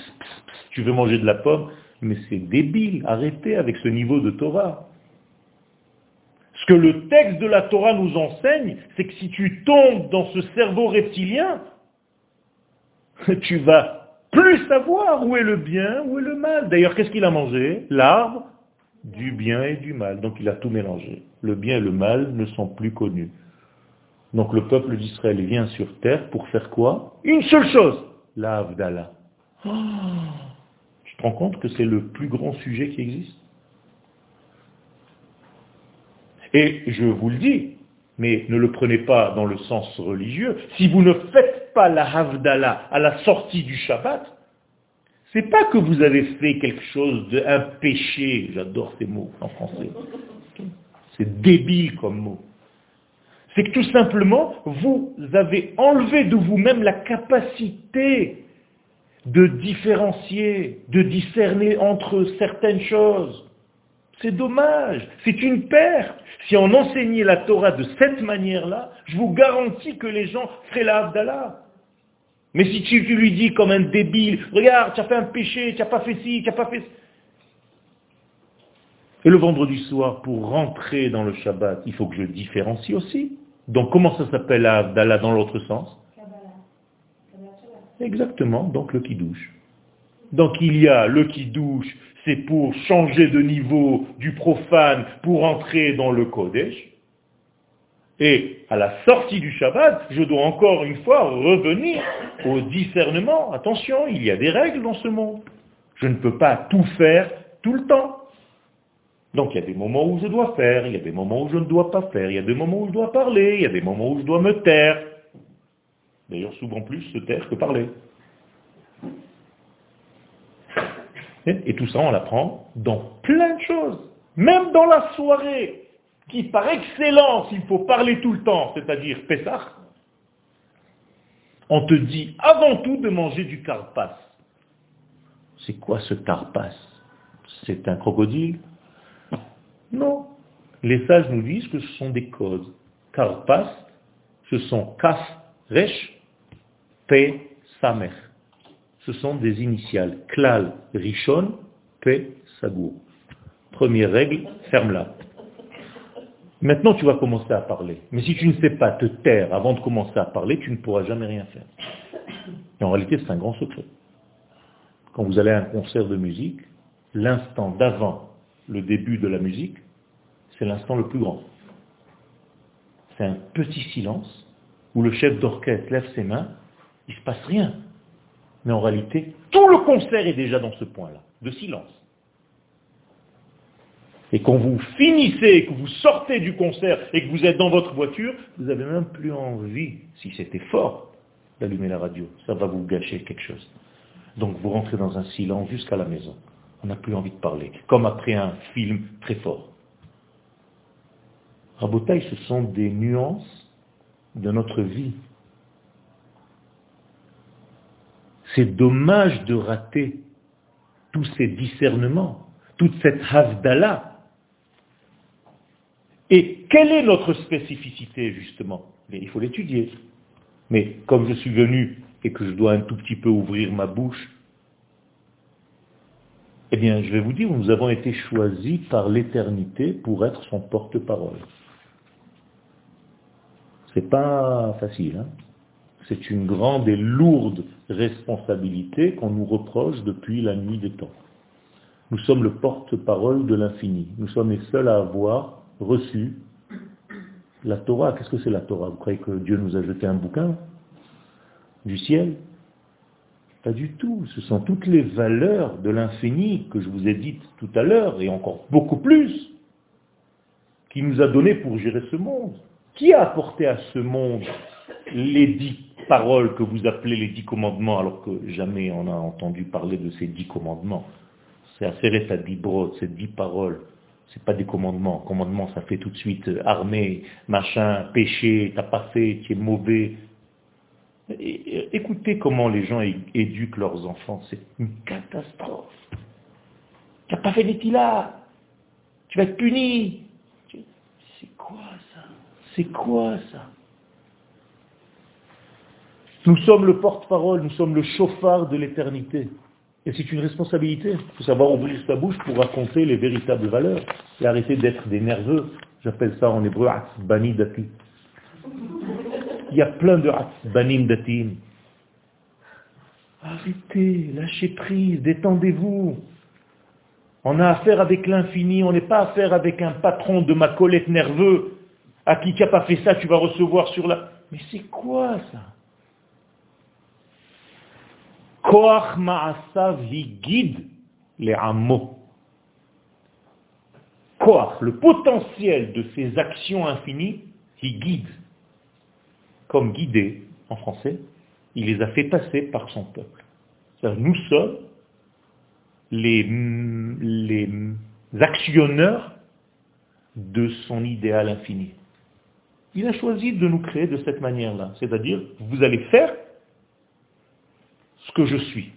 tu veux manger de la pomme? Mais c'est débile, arrêtez avec ce niveau de Torah. Ce que le texte de la Torah nous enseigne, c'est que si tu tombes dans ce cerveau reptilien, tu vas plus savoir où est le bien, où est le mal. D'ailleurs, qu'est-ce qu'il a mangé? L'arbre du bien et du mal. Donc il a tout mélangé. Le bien et le mal ne sont plus connus. Donc le peuple d'Israël vient sur terre pour faire quoi? Une seule chose, la Havdalah. Oh. tu te rends compte que c'est le plus grand sujet qui existe? Et je vous le dis, mais ne le prenez pas dans le sens religieux, si vous ne faites pas la Havdalah à la sortie du Shabbat, c'est pas que vous avez fait quelque chose d'un péché, j'adore ces mots en français, c'est débile comme mot c'est que tout simplement, vous avez enlevé de vous-même la capacité de différencier, de discerner entre certaines choses. C'est dommage, c'est une perte. Si on enseignait la Torah de cette manière-là, je vous garantis que les gens feraient la Abdallah. Mais si tu, lui dis comme un débile, regarde, tu as fait un péché, tu n'as pas fait ci, tu n'as pas fait... Et le vendredi soir, pour rentrer dans le Shabbat, il faut que je différencie aussi. Donc comment ça s'appelle la dans l'autre sens Exactement, donc le qui douche. Donc il y a le qui douche, c'est pour changer de niveau du profane pour entrer dans le Kodesh. Et à la sortie du Shabbat, je dois encore une fois revenir au discernement. Attention, il y a des règles dans ce monde. Je ne peux pas tout faire tout le temps. Donc il y a des moments où je dois faire, il y a des moments où je ne dois pas faire, il y a des moments où je dois parler, il y a des moments où je dois me taire. D'ailleurs, souvent plus se taire que parler. Et tout ça, on l'apprend dans plein de choses. Même dans la soirée, qui par excellence, il faut parler tout le temps, c'est-à-dire Pessah, on te dit avant tout de manger du carpas. C'est quoi ce carpas? C'est un crocodile? Non. Les sages nous disent que ce sont des causes. Karpas, ce sont Kaf, Resh, Pe, Samer. Ce sont des initiales. Klal, Rishon, Pe, Sagour. Première règle, ferme-la. Maintenant, tu vas commencer à parler. Mais si tu ne sais pas te taire avant de commencer à parler, tu ne pourras jamais rien faire. En réalité, c'est un grand secret. Quand vous allez à un concert de musique, l'instant d'avant le début de la musique, c'est l'instant le plus grand. C'est un petit silence où le chef d'orchestre lève ses mains, il ne se passe rien. Mais en réalité, tout le concert est déjà dans ce point-là, de silence. Et quand vous finissez, que vous sortez du concert et que vous êtes dans votre voiture, vous n'avez même plus envie, si c'était fort, d'allumer la radio. Ça va vous gâcher quelque chose. Donc vous rentrez dans un silence jusqu'à la maison. On n'a plus envie de parler, comme après un film très fort. Rabotaï, ce sont des nuances de notre vie. C'est dommage de rater tous ces discernements, toute cette havdala. Et quelle est notre spécificité, justement? Il faut l'étudier. Mais comme je suis venu et que je dois un tout petit peu ouvrir ma bouche, eh bien, je vais vous dire, nous avons été choisis par l'éternité pour être son porte-parole. C'est pas facile, hein c'est une grande et lourde responsabilité qu'on nous reproche depuis la nuit des temps. Nous sommes le porte-parole de l'infini. Nous sommes les seuls à avoir reçu la Torah. Qu'est-ce que c'est la Torah? Vous croyez que Dieu nous a jeté un bouquin du ciel? Pas du tout. Ce sont toutes les valeurs de l'infini que je vous ai dites tout à l'heure, et encore beaucoup plus, qui nous a donné pour gérer ce monde. Qui a apporté à ce monde les dix paroles que vous appelez les dix commandements, alors que jamais on a entendu parler de ces dix commandements? C'est Aseret à dix brodes, ces dix paroles. C'est pas des commandements. Commandement, ça fait tout de suite euh, armée, machin, péché, t'as pas fait, tu es mauvais. écoutez comment les gens éduquent leurs enfants. C'est une catastrophe. Tu n'as pas fait des là. Tu vas être puni. C'est quoi C'est quoi ça? Nous sommes le porte-parole, nous sommes le chauffard de l'éternité. Et c'est une responsabilité. Il faut savoir ouvrir sa bouche pour raconter les véritables valeurs et arrêter d'être des nerveux. J'appelle ça en hébreu bani dati. Il y a plein de banim datim. Arrêtez, lâchez prise, détendez-vous. On a affaire avec l'infini, on n'est pas affaire avec un patron de ma colette nerveux à qui n'as pas fait ça, tu vas recevoir sur la... Mais c'est quoi ça? Koach Ma'asav guide les hameaux. Koach, le potentiel de ces actions infinies, il guide. Comme guider en français, il les a fait passer par son peuple. Nous sommes les actionneurs de son idéal infini. Il a choisi de nous créer de cette manière-là. C'est-à-dire, vous allez faire ce que je suis.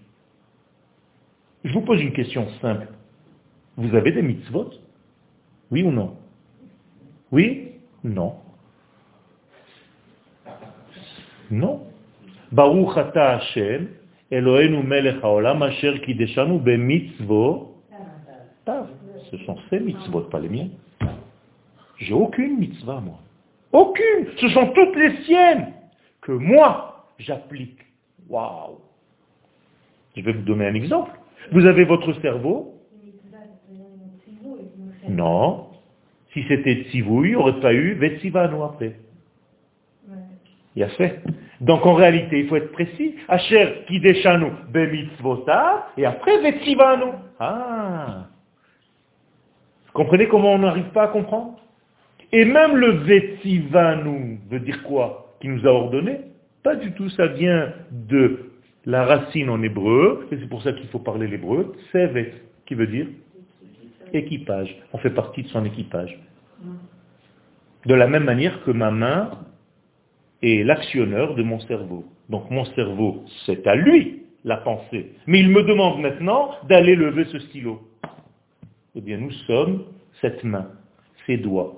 Je vous pose une question simple. Vous avez des mitzvot? Oui ou non? Oui? Non. Non. Baruch ata Hashem, melech haolam asher kideshanu bemitzvot. Ce sont ces mitzvot, pas les miens. J'ai aucune mitzvah, moi. Aucune. Ce sont toutes les siennes que moi, j'applique. Waouh je vais vous donner un exemple. Vous avez votre cerveau. Non. Si c'était Tzivou, il n'y aurait pas eu Vetsivano après. Il a fait. Donc en réalité, il faut être précis. Asher Kideshanu Bemitzvota et après Vetsivano. Ah. Vous comprenez comment on n'arrive pas à comprendre? Et même le Vetsivanu veut dire quoi Qui nous a ordonné Pas du tout, ça vient de la racine en hébreu, et c'est pour ça qu'il faut parler l'hébreu, c'est qui veut dire équipage. On fait partie de son équipage. De la même manière que ma main est l'actionneur de mon cerveau. Donc mon cerveau, c'est à lui la pensée. Mais il me demande maintenant d'aller lever ce stylo. Eh bien, nous sommes cette main, ses doigts.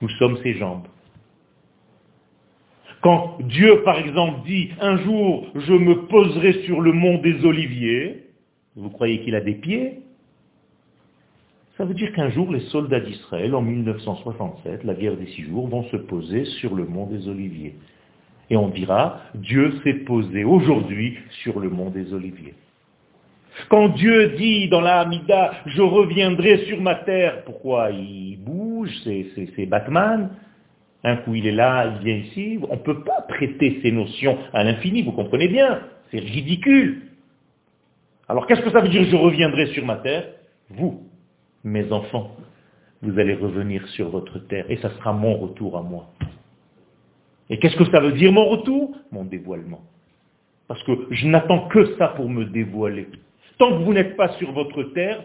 Nous sommes ses jambes. Quand Dieu, par exemple, dit, un jour, je me poserai sur le mont des Oliviers, vous croyez qu'il a des pieds? Ça veut dire qu'un jour, les soldats d'Israël, en 1967, la guerre des six jours, vont se poser sur le mont des Oliviers. Et on dira, Dieu s'est posé aujourd'hui sur le mont des Oliviers. Quand Dieu dit dans la Hamida, je reviendrai sur ma terre, pourquoi il bouge, c'est Batman un coup il est là, il vient ici. On ne peut pas prêter ces notions à l'infini, vous comprenez bien. C'est ridicule. Alors qu'est-ce que ça veut dire je reviendrai sur ma terre? Vous, mes enfants, vous allez revenir sur votre terre et ça sera mon retour à moi. Et qu'est-ce que ça veut dire mon retour? Mon dévoilement. Parce que je n'attends que ça pour me dévoiler. Tant que vous n'êtes pas sur votre terre,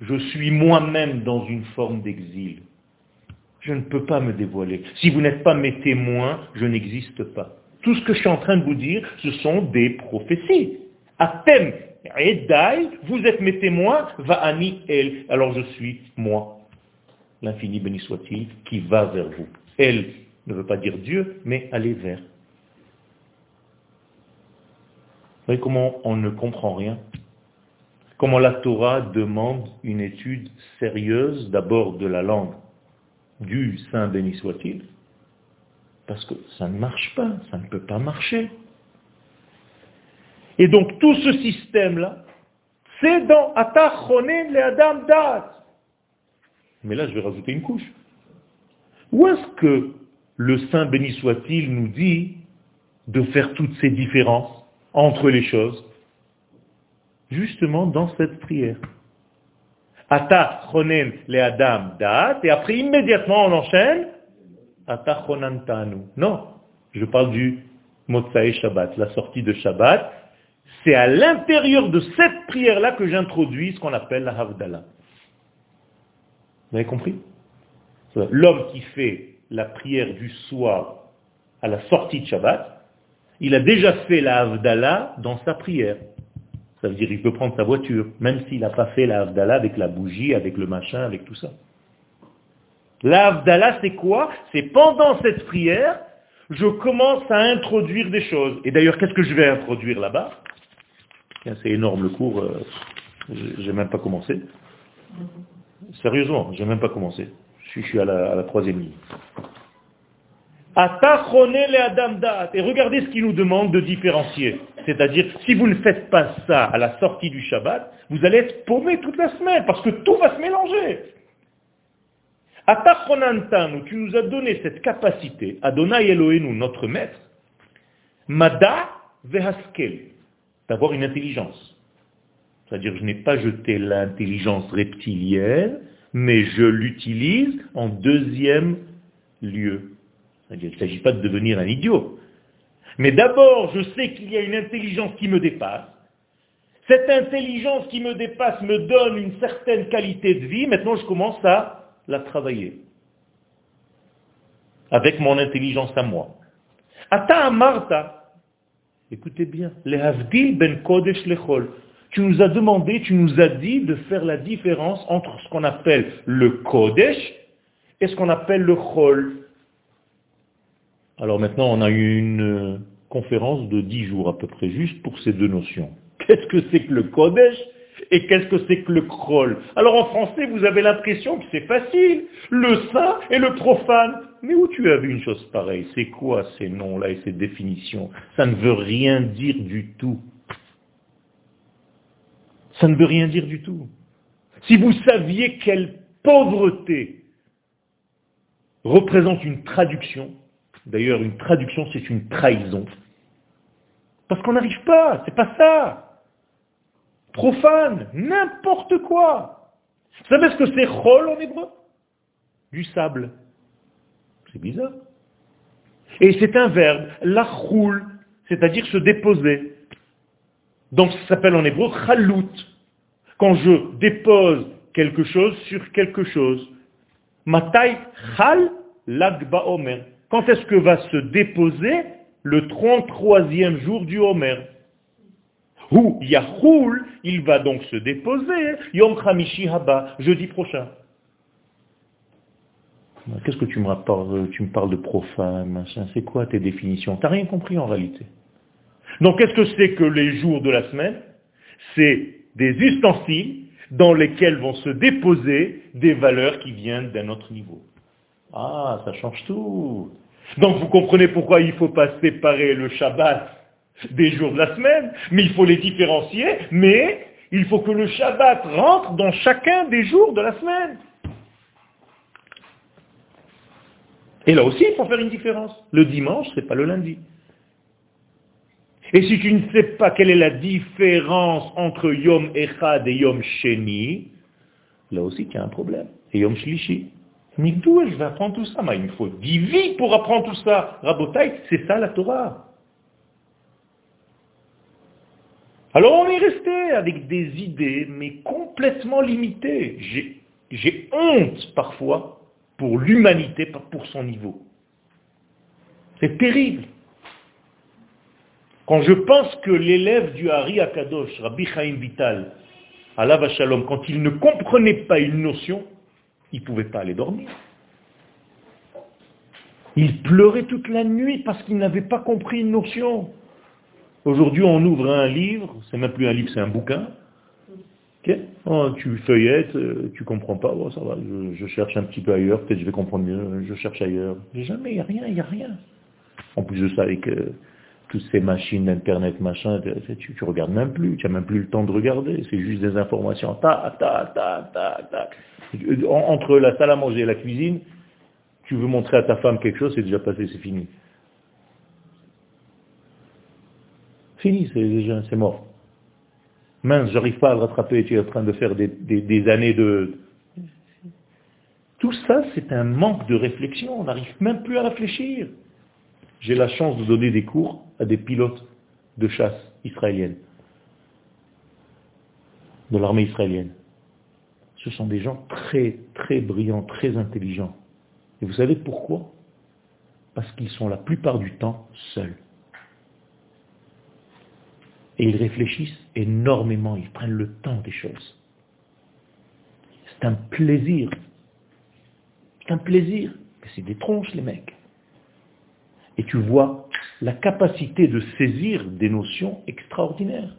je suis moi-même dans une forme d'exil je ne peux pas me dévoiler. Si vous n'êtes pas mes témoins, je n'existe pas. Tout ce que je suis en train de vous dire, ce sont des prophéties. Atem, Edai, vous êtes mes témoins, va ani el. Alors je suis moi, l'infini béni soit-il, qui va vers vous. Elle ne veut pas dire Dieu, mais aller vers. voyez comment on ne comprend rien? Comment la Torah demande une étude sérieuse d'abord de la langue du Saint béni soit-il, parce que ça ne marche pas, ça ne peut pas marcher. Et donc tout ce système-là, c'est dans Atachonen le Adam Dat. Mais là, je vais rajouter une couche. Où est-ce que le Saint béni soit-il nous dit de faire toutes ces différences entre les choses Justement dans cette prière. Ata chonen le adam dat, et après immédiatement on enchaîne, ata tanu. Non, je parle du Motsae Shabbat, la sortie de Shabbat. C'est à l'intérieur de cette prière-là que j'introduis ce qu'on appelle la Havdalah. Vous avez compris? L'homme qui fait la prière du soir à la sortie de Shabbat, il a déjà fait la Havdalah dans sa prière. Ça veut dire qu'il peut prendre sa voiture, même s'il n'a pas fait la avec la bougie, avec le machin, avec tout ça. La c'est quoi? C'est pendant cette prière, je commence à introduire des choses. Et d'ailleurs, qu'est-ce que je vais introduire là-bas? C'est énorme le cours, euh, j'ai même pas commencé. Sérieusement, j'ai même pas commencé. Je suis à la, à la troisième ligne. Et regardez ce qu'il nous demande de différencier. C'est-à-dire, si vous ne faites pas ça à la sortie du Shabbat, vous allez être paumé toute la semaine, parce que tout va se mélanger. Atachonantanu, tu nous as donné cette capacité, Adonai Elohenu, notre maître, Mada Vehaskel, d'avoir une intelligence. C'est-à-dire, je n'ai pas jeté l'intelligence reptilienne, mais je l'utilise en deuxième lieu. Il ne s'agit pas de devenir un idiot. Mais d'abord, je sais qu'il y a une intelligence qui me dépasse. Cette intelligence qui me dépasse me donne une certaine qualité de vie. Maintenant, je commence à la travailler. Avec mon intelligence à moi. Ata Martha, écoutez bien, le ben Kodesh lechol. Tu nous as demandé, tu nous as dit de faire la différence entre ce qu'on appelle le Kodesh et ce qu'on appelle le Chol. Alors maintenant, on a eu une euh, conférence de dix jours à peu près, juste pour ces deux notions. Qu'est-ce que c'est que le Kodesh et qu'est-ce que c'est que le Krol? Alors en français, vous avez l'impression que c'est facile, le saint et le profane. Mais où tu as vu une chose pareille? C'est quoi ces noms-là et ces définitions? Ça ne veut rien dire du tout. Ça ne veut rien dire du tout. Si vous saviez quelle pauvreté représente une traduction, D'ailleurs, une traduction, c'est une trahison. Parce qu'on n'arrive pas, c'est pas ça. Profane, n'importe quoi. Vous savez ce que c'est chol en hébreu? Du sable. C'est bizarre. Et c'est un verbe, la roule, c'est-à-dire se déposer. Donc ça s'appelle en hébreu chalout. Quand je dépose quelque chose sur quelque chose. Matai chal lagba omer. Quand est-ce que va se déposer le 33e jour du Homer Ou Yahoul, il va donc se déposer Yom Khamishi Haba, jeudi prochain. Qu'est-ce que tu me rapportes Tu me parles de profane, C'est quoi tes définitions? Tu n'as rien compris en réalité. Donc qu'est-ce que c'est que les jours de la semaine? C'est des ustensiles dans lesquels vont se déposer des valeurs qui viennent d'un autre niveau. Ah, ça change tout. Donc vous comprenez pourquoi il ne faut pas séparer le Shabbat des jours de la semaine, mais il faut les différencier, mais il faut que le Shabbat rentre dans chacun des jours de la semaine. Et là aussi, il faut faire une différence. Le dimanche, ce n'est pas le lundi. Et si tu ne sais pas quelle est la différence entre Yom Echad et Yom Sheni, là aussi, tu as un problème. Et Yom Shlishi. Mais d'où je vais apprendre tout ça Il me faut 10 vies pour apprendre tout ça. Rabotai, c'est ça la Torah. Alors on est resté avec des idées, mais complètement limitées. J'ai honte parfois pour l'humanité, pour son niveau. C'est terrible. Quand je pense que l'élève du Hari Akadosh, Rabbi Chaim Vital, Allah Shalom, quand il ne comprenait pas une notion, il ne pouvait pas aller dormir. Il pleurait toute la nuit parce qu'il n'avait pas compris une notion. Aujourd'hui, on ouvre un livre, c'est même plus un livre, c'est un bouquin. Oh, tu feuillettes, euh, tu comprends pas, bon, ça va, je, cherche un petit peu ailleurs, peut-être je vais comprendre mieux, je cherche ailleurs. Jamais, il n'y a rien, il n'y a rien. En plus de ça, avec euh, toutes ces machines d'internet, machin, tu, regardes même plus, tu n'as même plus le temps de regarder, c'est juste des informations, ta, ta, ta, ta, ta. Entre la salle à manger et la cuisine, tu veux montrer à ta femme quelque chose, c'est déjà passé, c'est fini. Fini, c'est déjà, c'est mort. Mince, j'arrive pas à le rattraper, tu es en train de faire des, années de... Tout ça, c'est un manque de réflexion, on n'arrive même plus à réfléchir. J'ai la chance de donner des cours à des pilotes de chasse israéliennes, de l'armée israélienne. Ce sont des gens très, très brillants, très intelligents. Et vous savez pourquoi? Parce qu'ils sont la plupart du temps seuls. Et ils réfléchissent énormément, ils prennent le temps des choses. C'est un plaisir. C'est un plaisir. Mais c'est des tronches, les mecs. Et tu vois la capacité de saisir des notions extraordinaires.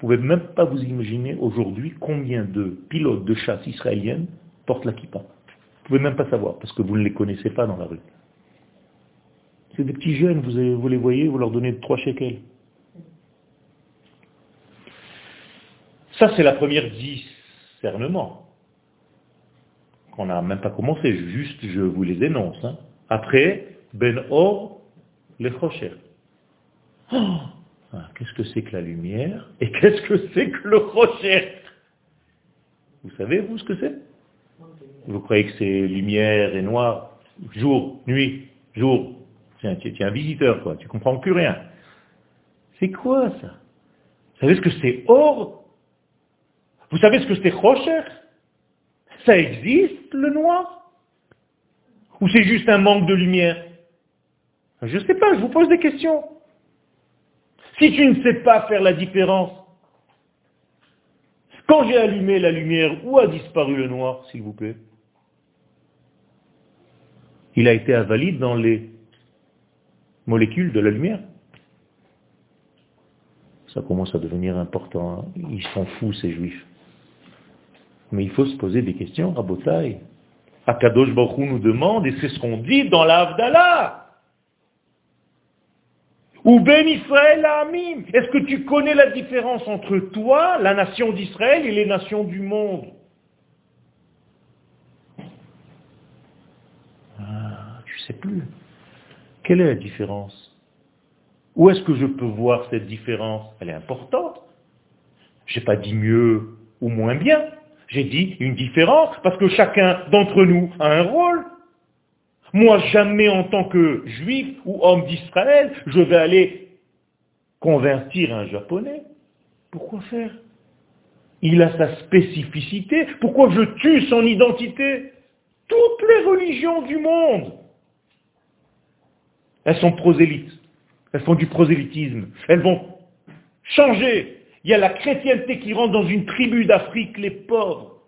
Vous ne pouvez même pas vous imaginer aujourd'hui combien de pilotes de chasse israéliennes portent la kippa. Vous ne pouvez même pas savoir, parce que vous ne les connaissez pas dans la rue. C'est des petits jeunes, vous, les voyez, vous leur donnez trois shekels. Ça, c'est la première discernement. On n'a même pas commencé, juste je vous les énonce. Hein. Après, Ben Or, les Rocher. Oh ah, qu'est-ce que c'est que la lumière Et qu'est-ce que c'est que le Rocher Vous savez, vous, ce que c'est? Vous croyez que c'est lumière et noir? Jour, nuit, jour. Tiens, tu es un visiteur, quoi. Tu comprends plus rien. C'est quoi, ça? Vous savez ce que c'est or? Vous savez ce que c'est Rocher Ça existe, le noir? Ou c'est juste un manque de lumière? Je ne sais pas, je vous pose des questions. Si tu ne sais pas faire la différence, quand j'ai allumé la lumière, où a disparu le noir, s'il vous plaît? Il a été invalide dans les molécules de la lumière. Ça commence à devenir important. Hein. Ils sont fous, ces juifs. Mais il faut se poser des questions, Rabotai. Akadosh Baruch nous demande, et c'est ce qu'on dit dans l'Avdallah. Ou Ben Israël Amim. Est-ce que tu connais la différence entre toi, la nation d'Israël, et les nations du monde? Ah, Tu sais plus. Quelle est la différence? Où est-ce que je peux voir cette différence? Elle est importante. Je n'ai pas dit mieux ou moins bien. J'ai dit une différence, parce que chacun d'entre nous a un rôle. Moi, jamais en tant que juif ou homme d'Israël, je vais aller convertir un japonais. Pourquoi faire? Il a sa spécificité. Pourquoi je tue son identité? Toutes les religions du monde, elles sont prosélytes. Elles font du prosélytisme. Elles vont changer il y a la chrétienté qui rentre dans une tribu d'Afrique, les pauvres.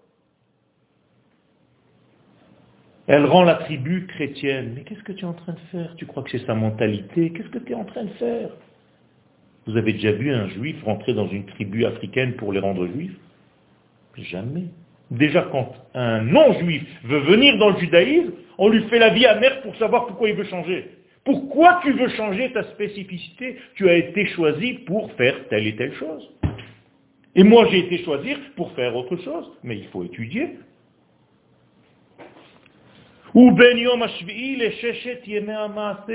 Elle rend la tribu chrétienne. Mais qu'est-ce que tu es en train de faire? Tu crois que c'est sa mentalité? Qu'est-ce que tu es en train de faire? Vous avez déjà vu un juif rentrer dans une tribu africaine pour les rendre juifs? Jamais. Déjà, quand un non-juif veut venir dans le judaïsme, on lui fait la vie amère pour savoir pourquoi il veut changer. Pourquoi tu veux changer ta spécificité? Tu as été choisi pour faire telle et telle chose. Et moi, j'ai été choisi pour faire autre chose. Mais il faut étudier. Ou ben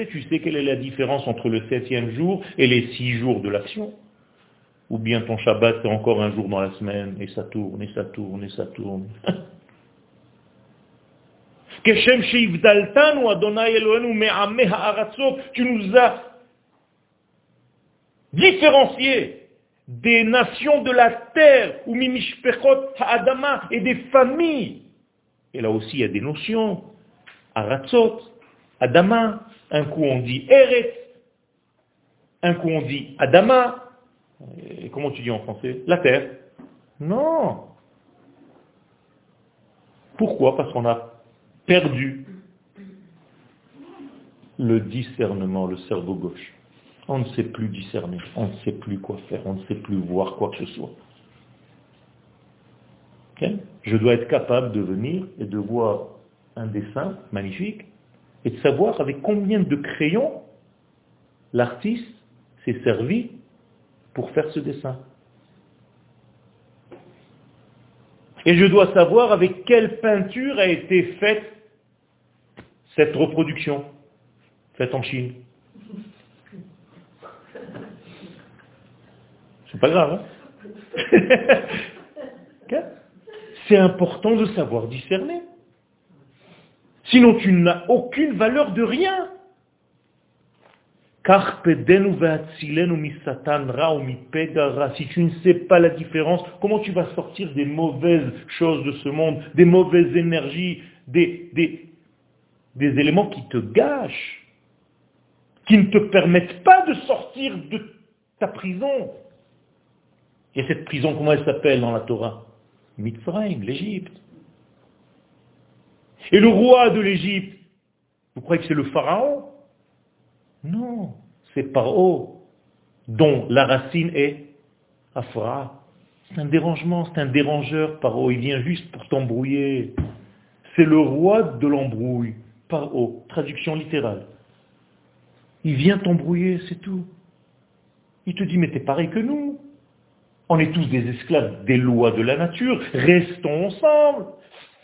tu sais quelle est la différence entre le septième jour et les six jours de l'action Ou bien ton Shabbat, c'est encore un jour dans la semaine, et ça tourne, et ça tourne, et ça tourne. Tu nous as différenciés des nations de la terre, ou ha'adama, et des familles. Et là aussi, il y a des notions. Aratzot, Adama, un coup on dit Eretz, un coup on dit Adama. Et comment tu dis en français La terre. Non. Pourquoi? Parce qu'on a perdu le discernement, le cerveau gauche. on ne sait plus discerner, on ne sait plus quoi faire, on ne sait plus voir quoi que ce soit. Je dois être capable de venir et de voir un dessin magnifique et de savoir avec combien de crayons l'artiste s'est servi pour faire ce dessin. Et je dois savoir avec quelle peinture a été faite cette reproduction, faite en Chine. C'est pas grave. Hein C'est important de savoir discerner. Sinon tu n'as aucune valeur de rien. Si tu ne sais pas la différence, comment tu vas sortir des mauvaises choses de ce monde, des mauvaises énergies, des, éléments qui te gâchent, qui ne te permettent pas de sortir de ta prison? Et cette prison, comment elle s'appelle dans la Torah? Mitzrayim, l'Égypte. Et le roi de l'Égypte, vous croyez que c'est le pharaon? Non, c'est Paro, dont la racine est Afra. C'est un dérangement, c'est un dérangeur, Paro. Il vient juste pour t'embrouiller. C'est le roi de l'embrouille, Paro. Traduction littérale. Il vient t'embrouiller, c'est tout. Il te dit, mais t'es pareil que nous. On est tous des esclaves des lois de la nature. Restons ensemble.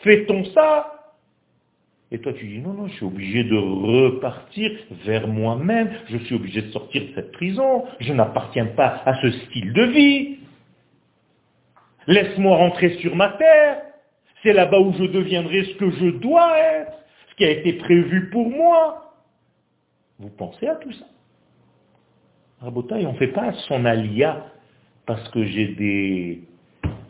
Fêtons ça. Et toi, tu dis, non, non, je suis obligé de repartir vers moi-même, je suis obligé de sortir de cette prison, je n'appartiens pas à ce style de vie. Laisse-moi rentrer sur ma terre, c'est là-bas où je deviendrai ce que je dois être, ce qui a été prévu pour moi. Vous pensez à tout ça? Rabotaï, on ne fait pas son alia parce que j'ai des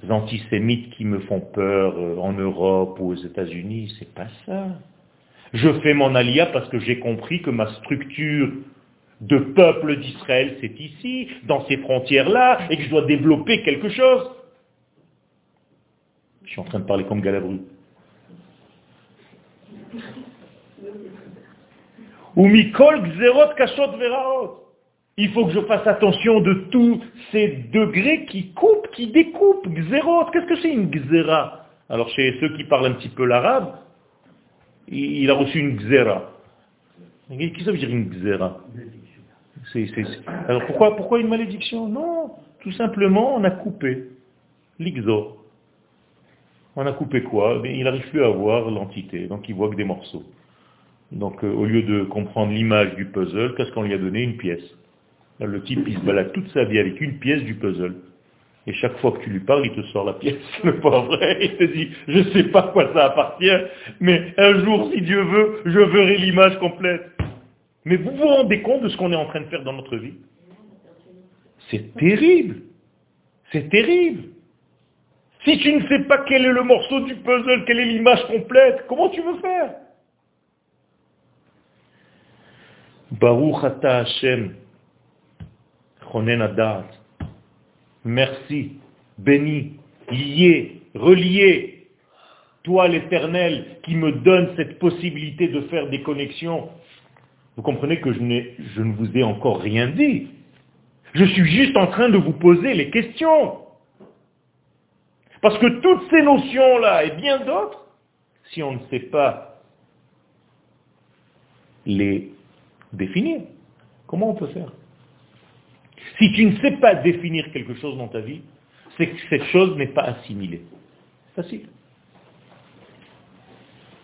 antisémites qui me font peur euh, en Europe ou aux États-Unis, c'est pas ça. Je fais mon alia parce que j'ai compris que ma structure de peuple d'Israël, c'est ici, dans ces frontières-là, et que je dois développer quelque chose. Je suis en train de parler comme Galabru. Il faut que je fasse attention de tous ces degrés qui coupent, qui découpent. Gzerot, qu'est-ce que c'est une gzera? Alors chez ceux qui parlent un petit peu l'arabe, il a reçu une xéra. Qu'est-ce que ça veut dire une xéra Alors pourquoi, pourquoi une malédiction Non, tout simplement on a coupé l'ixo. On a coupé quoi Il n'arrive plus à voir l'entité, donc il voit que des morceaux. Donc euh, au lieu de comprendre l'image du puzzle, qu'est-ce qu'on lui a donné Une pièce. le type, il se balade toute sa vie avec une pièce du puzzle. Et chaque fois que tu lui parles, il te sort la pièce, le pauvre. Il te dit, je ne sais pas à quoi ça appartient, mais un jour, si Dieu veut, je verrai l'image complète. Mais vous vous rendez compte de ce qu'on est en train de faire dans notre vie? C'est terrible. C'est terrible. Si tu ne sais pas quel est le morceau du puzzle, quelle est l'image complète, comment tu veux faire? Baruch Hashem, chonen adat merci, béni, lié, relié, toi l'éternel qui me donne cette possibilité de faire des connexions. Vous comprenez que je, je ne vous ai encore rien dit. Je suis juste en train de vous poser les questions. Parce que toutes ces notions-là et bien d'autres, si on ne sait pas les définir, comment on peut faire? Si tu ne sais pas définir quelque chose dans ta vie, c'est que cette chose n'est pas assimilée. Facile.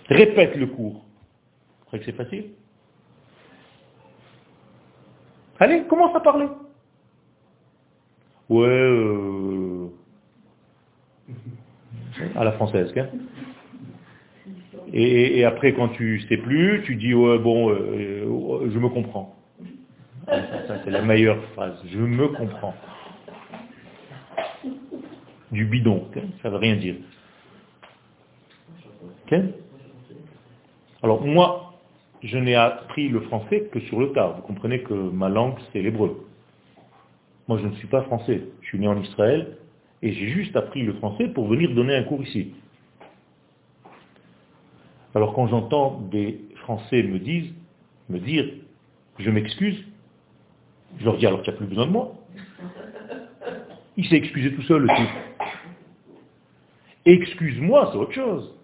Répète le cours. Que c'est facile? Allez, commence à parler. Ouais, euh, à la française. Hein et, après, quand tu sais plus, tu dis, ouais, bon, euh, je me comprends. C'est la meilleure phrase. Je me comprends. Du bidon, ça ne veut rien dire. Alors moi, je n'ai appris le français que sur le tard. Vous comprenez que ma langue, c'est l'hébreu. Moi, je ne suis pas français. Je suis né en Israël et j'ai juste appris le français pour venir donner un cours ici. Alors quand j'entends des Français me disent, me dire, je m'excuse, Je leur dis alors tu n'as plus besoin de moi. Il s'est excusé tout seul, le. Excuse-moi, c'est autre chose.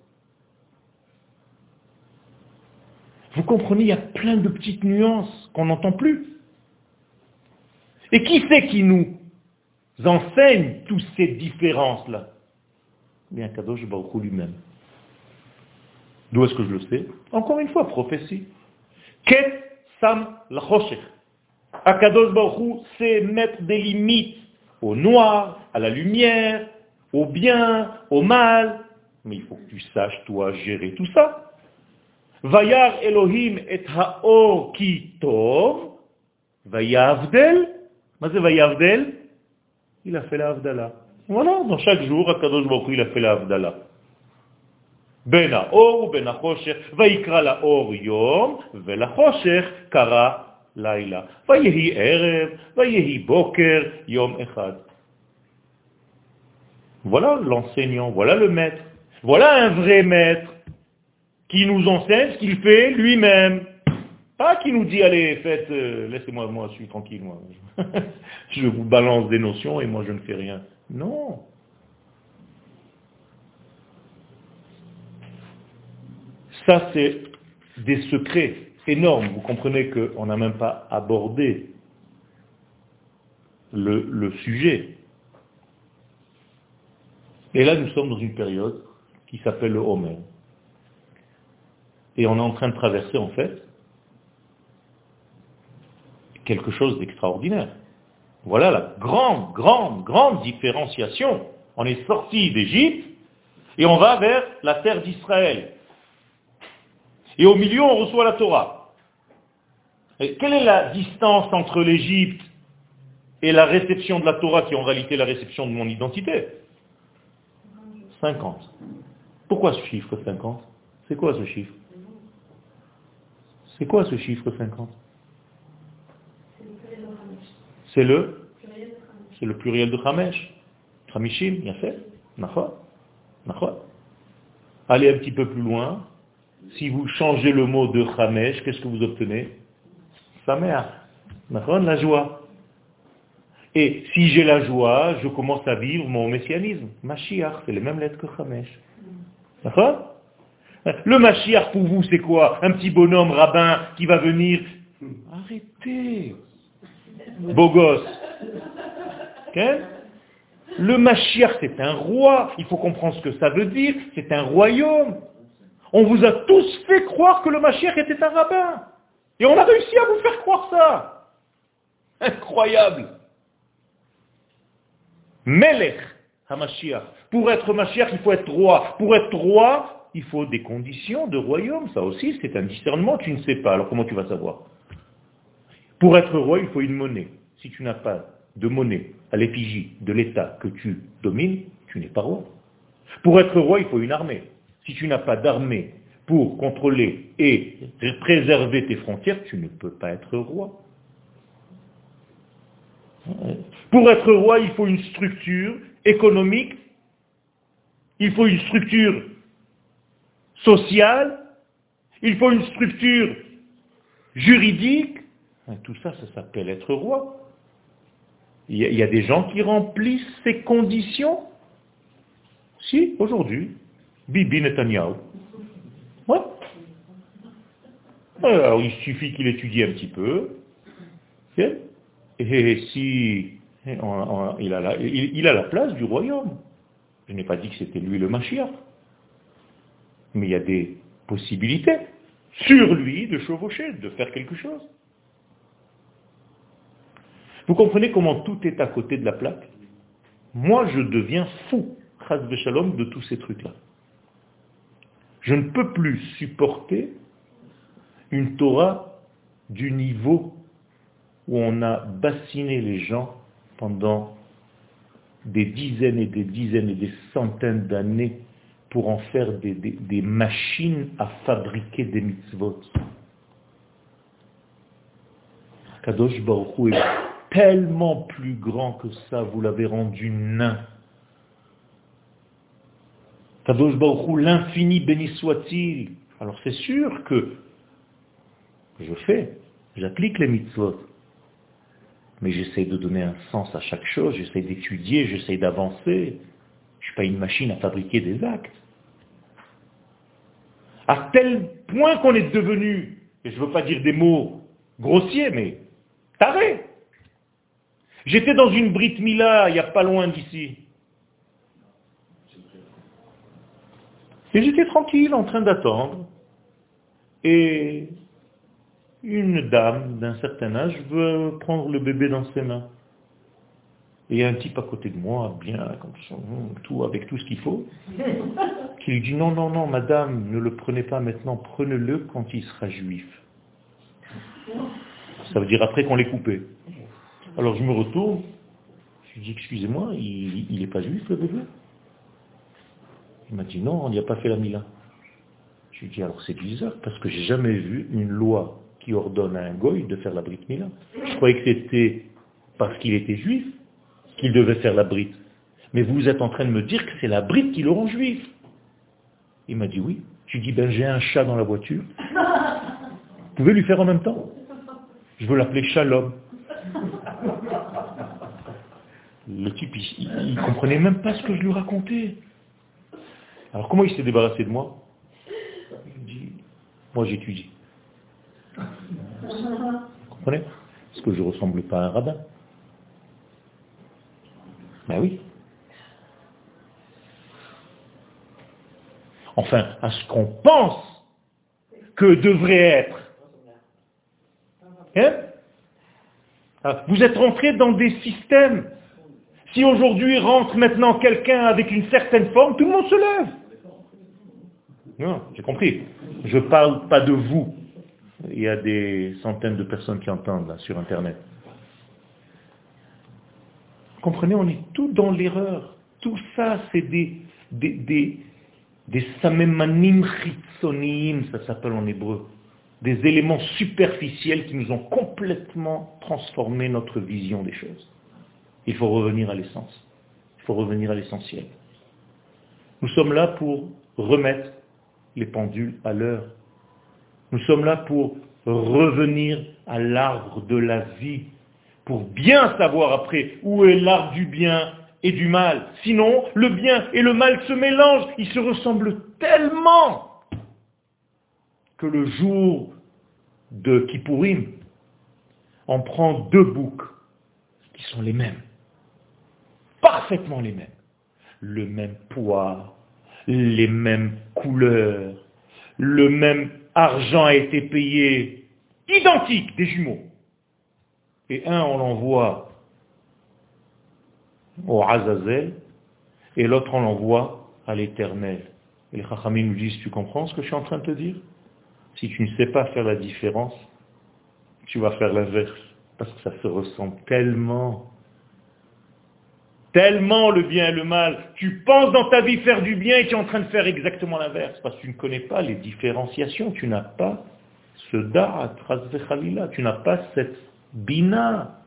Vous comprenez, il y a plein de petites nuances qu'on n'entend plus. Et qui c'est qui nous enseigne toutes ces différences-là? Bien Kadosh Baruch lui-même. D'où est-ce que je le sais? Encore une fois, prophétie. Ket Sam Lachoshech. Akadosh Baruch c'est mettre des limites au noir, à la lumière, au bien, au mal. Mais il faut que tu saches, toi, gérer tout ça. Vayar Elohim et haor ki tov. Vayavdel. C'est Vayavdel Il a fait la Avdala. Voilà, dans chaque jour, Akadosh Baruch il a fait la. Ben haor ou ben hachoshech. Vaikra la or yom. Velachoshech kara לילה. ויהי ערב, ויהי בוקר, יום אחד. Voilà l'enseignant, voilà le maître. Voilà un vrai maître qui nous enseigne ce qu'il fait lui-même. Pas qui nous dit, allez, faites, euh, laissez-moi, moi, je suis tranquille, moi. je vous balance des notions et moi je ne fais rien. Non. Ça, c'est des secrets énormes. Vous comprenez qu'on n'a même pas abordé le, le sujet. Et là, nous sommes dans une période qui s'appelle le Homer. Et on est en train de traverser, en fait, quelque chose d'extraordinaire. Voilà la grande, grande, grande différenciation. On est sorti d'Égypte et on va vers la terre d'Israël. Et au milieu, on reçoit la Torah. Quelle est la distance entre l'Égypte et la réception de la Torah, qui est en réalité la réception de mon identité? 50. Pourquoi ce chiffre 50 C'est quoi ce chiffre? C'est quoi ce chiffre 50 C'est le C'est le pluriel de Hamesh. Hamishim, bien fait. Allez un petit peu plus loin. Si vous changez le mot de Hamesh, qu'est-ce que vous obtenez? Sameach. La joie. Et si j'ai la joie, je commence à vivre mon messianisme. Mashiach, c'est les mêmes lettres que Chamesh. Le Mashiach pour vous, c'est quoi? Un petit bonhomme rabbin qui va venir. Arrêtez Beau gosse. le Mashiach, c'est un roi. Il faut comprendre ce que ça veut dire. C'est un royaume. On vous a tous fait croire que le Mashiach était un rabbin. Et on a réussi à vous faire croire ça. Incroyable. Melech HaMashiach. Pour être Mashiach, il faut être roi. Pour être roi, il faut des conditions de royaume. Ça aussi, c'est un discernement, tu ne sais pas. Alors comment tu vas savoir? Pour être roi, il faut une monnaie. Si tu n'as pas de monnaie à l'effigie de l'État que tu domines, tu n'es pas roi. Pour être roi, il faut une armée. Si tu n'as pas d'armée pour contrôler et préserver tes frontières, tu ne peux pas être roi. Pour être roi, il faut une structure économique, il faut une structure sociale, il faut une structure juridique. Tout ça, ça s'appelle être roi. Il y, a, des gens qui remplissent ces conditions. Si, aujourd'hui, Bibi Netanyahu. Ouais. Alors, il suffit qu'il étudie un petit peu. Et si il, a la, place du royaume, je n'ai pas dit que c'était lui le Mashiach, mais il y a des possibilités sur lui de chevaucher, de faire quelque chose. Vous comprenez comment tout est à côté de la plaque? Moi, je deviens fou, shalom, de tous ces trucs-là. Je ne peux plus supporter une Torah du niveau où on a bassiné les gens pendant des dizaines et des dizaines et des centaines d'années pour en faire des, machines à fabriquer des mitzvot. Kadosh Baruch est tellement plus grand que ça, vous l'avez rendu nain. Kadosh Baruch l'infini béni soit-il. Alors c'est sûr que je fais, j'applique les mitzvot. Mais j'essaie de donner un sens à chaque chose, j'essaie d'étudier, j'essaie d'avancer. Je ne suis pas une machine à fabriquer des actes. À tel point qu'on est devenu, et je ne veux pas dire des mots grossiers, mais taré. J'étais dans une Brit Mila, il n'y a pas loin d'ici. Et j'étais tranquille en train d'attendre. Et une dame d'un certain âge veut prendre le bébé dans ses mains. Et il y a un type à côté de moi, bien comme tout, avec tout ce qu'il faut, qui lui dit non, non, non, madame, ne le prenez pas maintenant, prenez-le quand il sera juif. Ça veut dire après qu'on l'ait coupé. Alors je me retourne, je lui dis, excusez-moi, il n'est pas juif le bébé? Il m'a dit non, on n'y a pas fait la mila. Je lui dis alors c'est bizarre parce que j'ai jamais vu une loi qui ordonne à un goy de faire la brite mila. Je croyais que c'était parce qu'il était juif qu'il devait faire la brite. Mais vous êtes en train de me dire que c'est la brite qui le rend juif. Il m'a dit oui. Je lui dis ben j'ai un chat dans la voiture. Vous pouvez lui faire en même temps Je veux l'appeler Shalom. Le type, il, ne comprenait même pas ce que je lui racontais. Alors comment il s'est débarrassé de moi Il dit, moi j'étudie. Vous comprenez Parce que je ne ressemble pas à un rabbin. Ben oui. Enfin, à ce qu'on pense que devrait être. Hein ah, vous êtes rentré dans des systèmes. Si aujourd'hui rentre maintenant quelqu'un avec une certaine forme, tout le monde se lève. Non, j'ai compris. Je parle pas de vous. Il y a des centaines de personnes qui entendent là, sur Internet. Comprenez, on est tout dans l'erreur. Tout ça, c'est des, des, des, des samemanim ça s'appelle en hébreu des éléments superficiels qui nous ont complètement transformé notre vision des choses. Il faut revenir à l'essence. Il faut revenir à l'essentiel. Nous sommes là pour remettre les pendules à l'heure. Nous sommes là pour revenir à l'arbre de la vie, pour bien savoir après où est l'arbre du bien et du mal. Sinon, le bien et le mal se mélangent, ils se ressemblent tellement que le jour de Kippourim, on prend deux boucs qui sont les mêmes, parfaitement les mêmes, le même poids, les mêmes couleurs, le même argent a été payé, identique des jumeaux. Et un, on l'envoie au Azazel, et l'autre, on l'envoie à l'éternel. Et les Chachamim nous disent, tu comprends ce que je suis en train de te dire si tu ne sais pas faire la différence, tu vas faire l'inverse. Parce que ça se ressent tellement. Tellement le bien et le mal. Tu penses dans ta vie faire du bien et tu es en train de faire exactement l'inverse. Parce que tu ne connais pas les différenciations. Tu n'as pas ce da'at, tu n'as pas cette bina.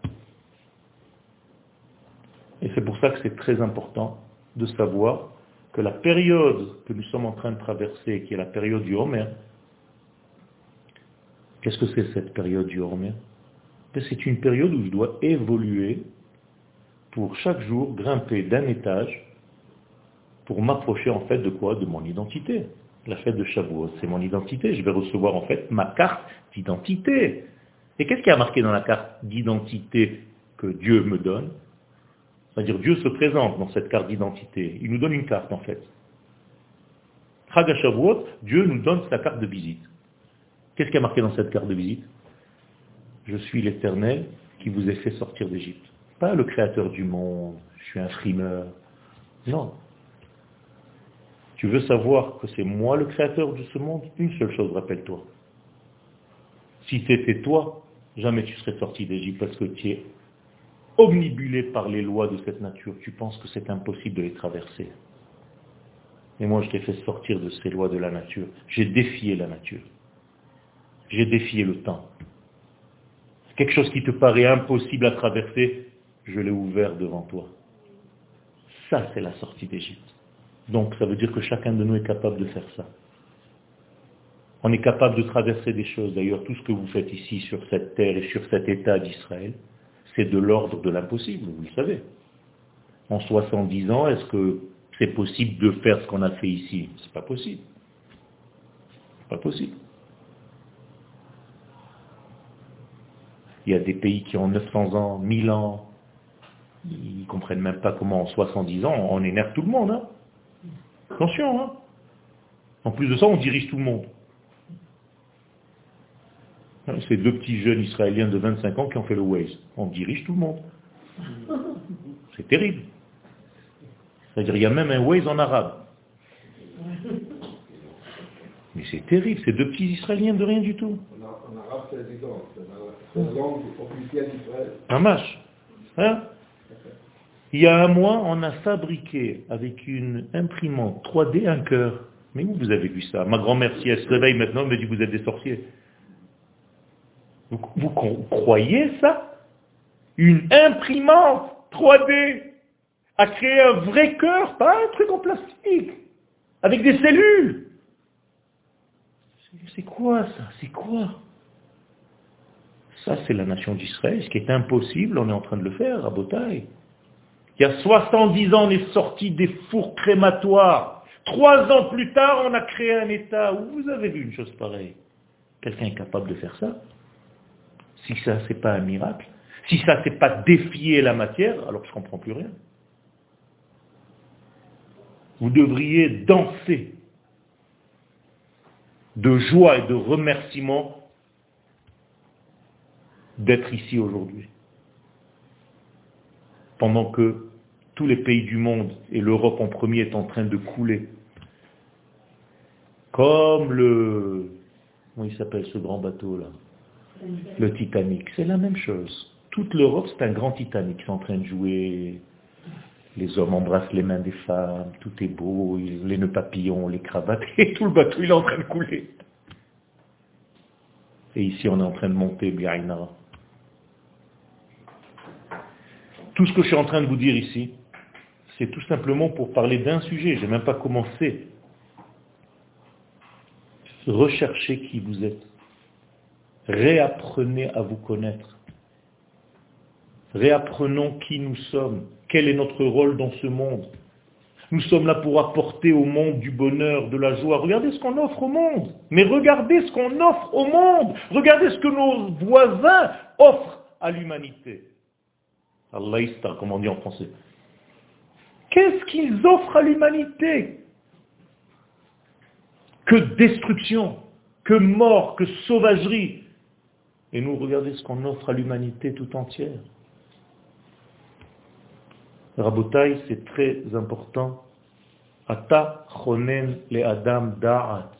Et c'est pour ça que c'est très important de savoir que la période que nous sommes en train de traverser, qui est la période du Homer, Qu'est-ce que c'est cette période du Hormien ben, C'est une période où je dois évoluer pour chaque jour grimper d'un étage pour m'approcher en fait de quoi? De mon identité. La fête de Shavuot, c'est mon identité. Je vais recevoir en fait ma carte d'identité. Et qu'est-ce qui a marqué dans la carte d'identité que Dieu me donne? C'est-à-dire Dieu se présente dans cette carte d'identité. Il nous donne une carte en fait. Chag Shavuot, Dieu nous donne sa carte de visite. Qu'est-ce qui a marqué dans cette carte de visite? Je suis l'éternel qui vous ai fait sortir d'Égypte. Pas le créateur du monde, je suis un frimeur. Non. Tu veux savoir que c'est moi le créateur de ce monde? Une seule chose, rappelle-toi. Si c'était toi, jamais tu serais sorti d'Égypte parce que tu es omnibulé par les lois de cette nature. Tu penses que c'est impossible de les traverser. Et moi, je t'ai fait sortir de ces lois de la nature. J'ai défié la nature j'ai défié le temps. Quelque chose qui te paraît impossible à traverser, je l'ai ouvert devant toi. Ça, c'est la sortie d'Égypte. Donc, ça veut dire que chacun de nous est capable de faire ça. On est capable de traverser des choses. D'ailleurs, tout ce que vous faites ici sur cette terre et sur cet état d'Israël, c'est de l'ordre de l'impossible, vous le savez. En 70 ans, est-ce que c'est possible de faire ce qu'on a fait ici? C'est pas possible. Pas possible. Il y a des pays qui ont 900 ans, 1000 ans, ils ne comprennent même pas comment en 70 ans on énerve tout le monde. Hein. Attention, hein. En plus de ça, on dirige tout le monde. Hein, c'est deux petits jeunes israéliens de 25 ans qui ont fait le Waze. On dirige tout le monde. C'est terrible. C'est-à-dire il y a même un Waze en arabe. Mais c'est terrible, c'est deux petits Israéliens de rien du tout. En arabe, c'est la langue officielle d'Israël. Un match. Hein il y a un mois, on a fabriqué avec une imprimante 3D un cœur. Mais où vous avez vu ça? Ma grand-mère, si elle se réveille maintenant, elle me dit vous êtes des sorciers. Vous, croyez ça? Une imprimante 3D a créé un vrai cœur, pas un truc en plastique, avec des cellules. C'est quoi ça? C'est quoi? Ça, c'est la nation d'Israël. Ce qui est impossible, on est en train de le faire à Botaï. Il y a 70 ans, on est sorti des fours crématoires. Trois ans plus tard, on a créé un État. Où vous avez vu une chose pareille Quelqu'un est capable de faire ça Si ça, c'est pas un miracle, si ça, c'est pas défier la matière, alors je ne comprends plus rien. Vous devriez danser de joie et de remerciement d'être ici aujourd'hui. Pendant que tous les pays du monde, et l'Europe en premier, est en train de couler. Comme le... Comment il s'appelle ce grand bateau là? Le Titanic. C'est la même chose. Toute l'Europe, c'est un grand Titanic qui est en train de jouer. Les hommes embrassent les mains des femmes, tout est beau, les nœuds papillons, les cravates, et tout le bateau, il est en train de couler. Et ici, on est en train de monter, Biaïna. Tout ce que je suis en train de vous dire ici, c'est tout simplement pour parler d'un sujet. Je n'ai même pas commencé. Recherchez qui vous êtes. Réapprenez à vous connaître. Réapprenons qui nous sommes. Quel est notre rôle dans ce monde? Nous sommes là pour apporter au monde du bonheur, de la joie. Regardez ce qu'on offre au monde. Mais regardez ce qu'on offre au monde. Regardez ce que nos voisins offrent à l'humanité. Allah comme on dit en français? Qu'est-ce qu'ils offrent à l'humanité Que destruction, que mort, que sauvagerie. Et nous, regardez ce qu'on offre à l'humanité tout entière. Rabotai, c'est très important. Ata chonen le adam da'at.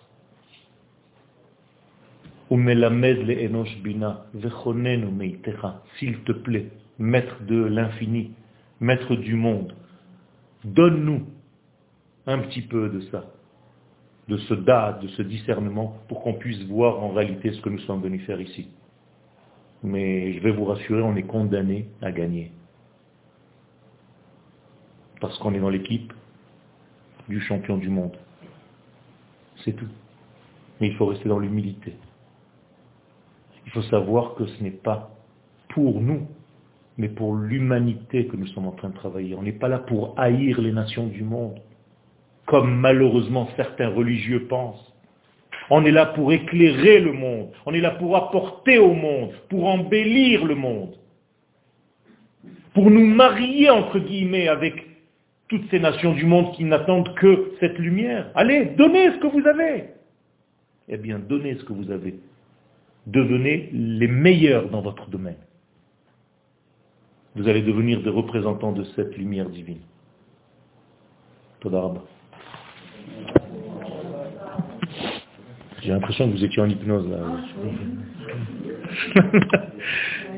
S'il te plaît, maître de l'infini, maître du monde, Donne-nous un petit peu de ça, de ce date, de ce discernement, pour qu'on puisse voir en réalité ce que nous sommes venus faire ici. Mais je vais vous rassurer, on est condamné à gagner. Parce qu'on est dans l'équipe du champion du monde. C'est tout. Mais il faut rester dans l'humilité. Il faut savoir que ce n'est pas pour nous mais pour l'humanité que nous sommes en train de travailler. On n'est pas là pour haïr les nations du monde, comme malheureusement certains religieux pensent. On est là pour éclairer le monde, on est là pour apporter au monde, pour embellir le monde, pour nous marier, entre guillemets, avec toutes ces nations du monde qui n'attendent que cette lumière. Allez, donnez ce que vous avez. Eh bien, donnez ce que vous avez. Devenez les meilleurs dans votre domaine vous allez devenir des représentants de cette lumière divine. Todarabah. J'ai l'impression que vous étiez en hypnose là.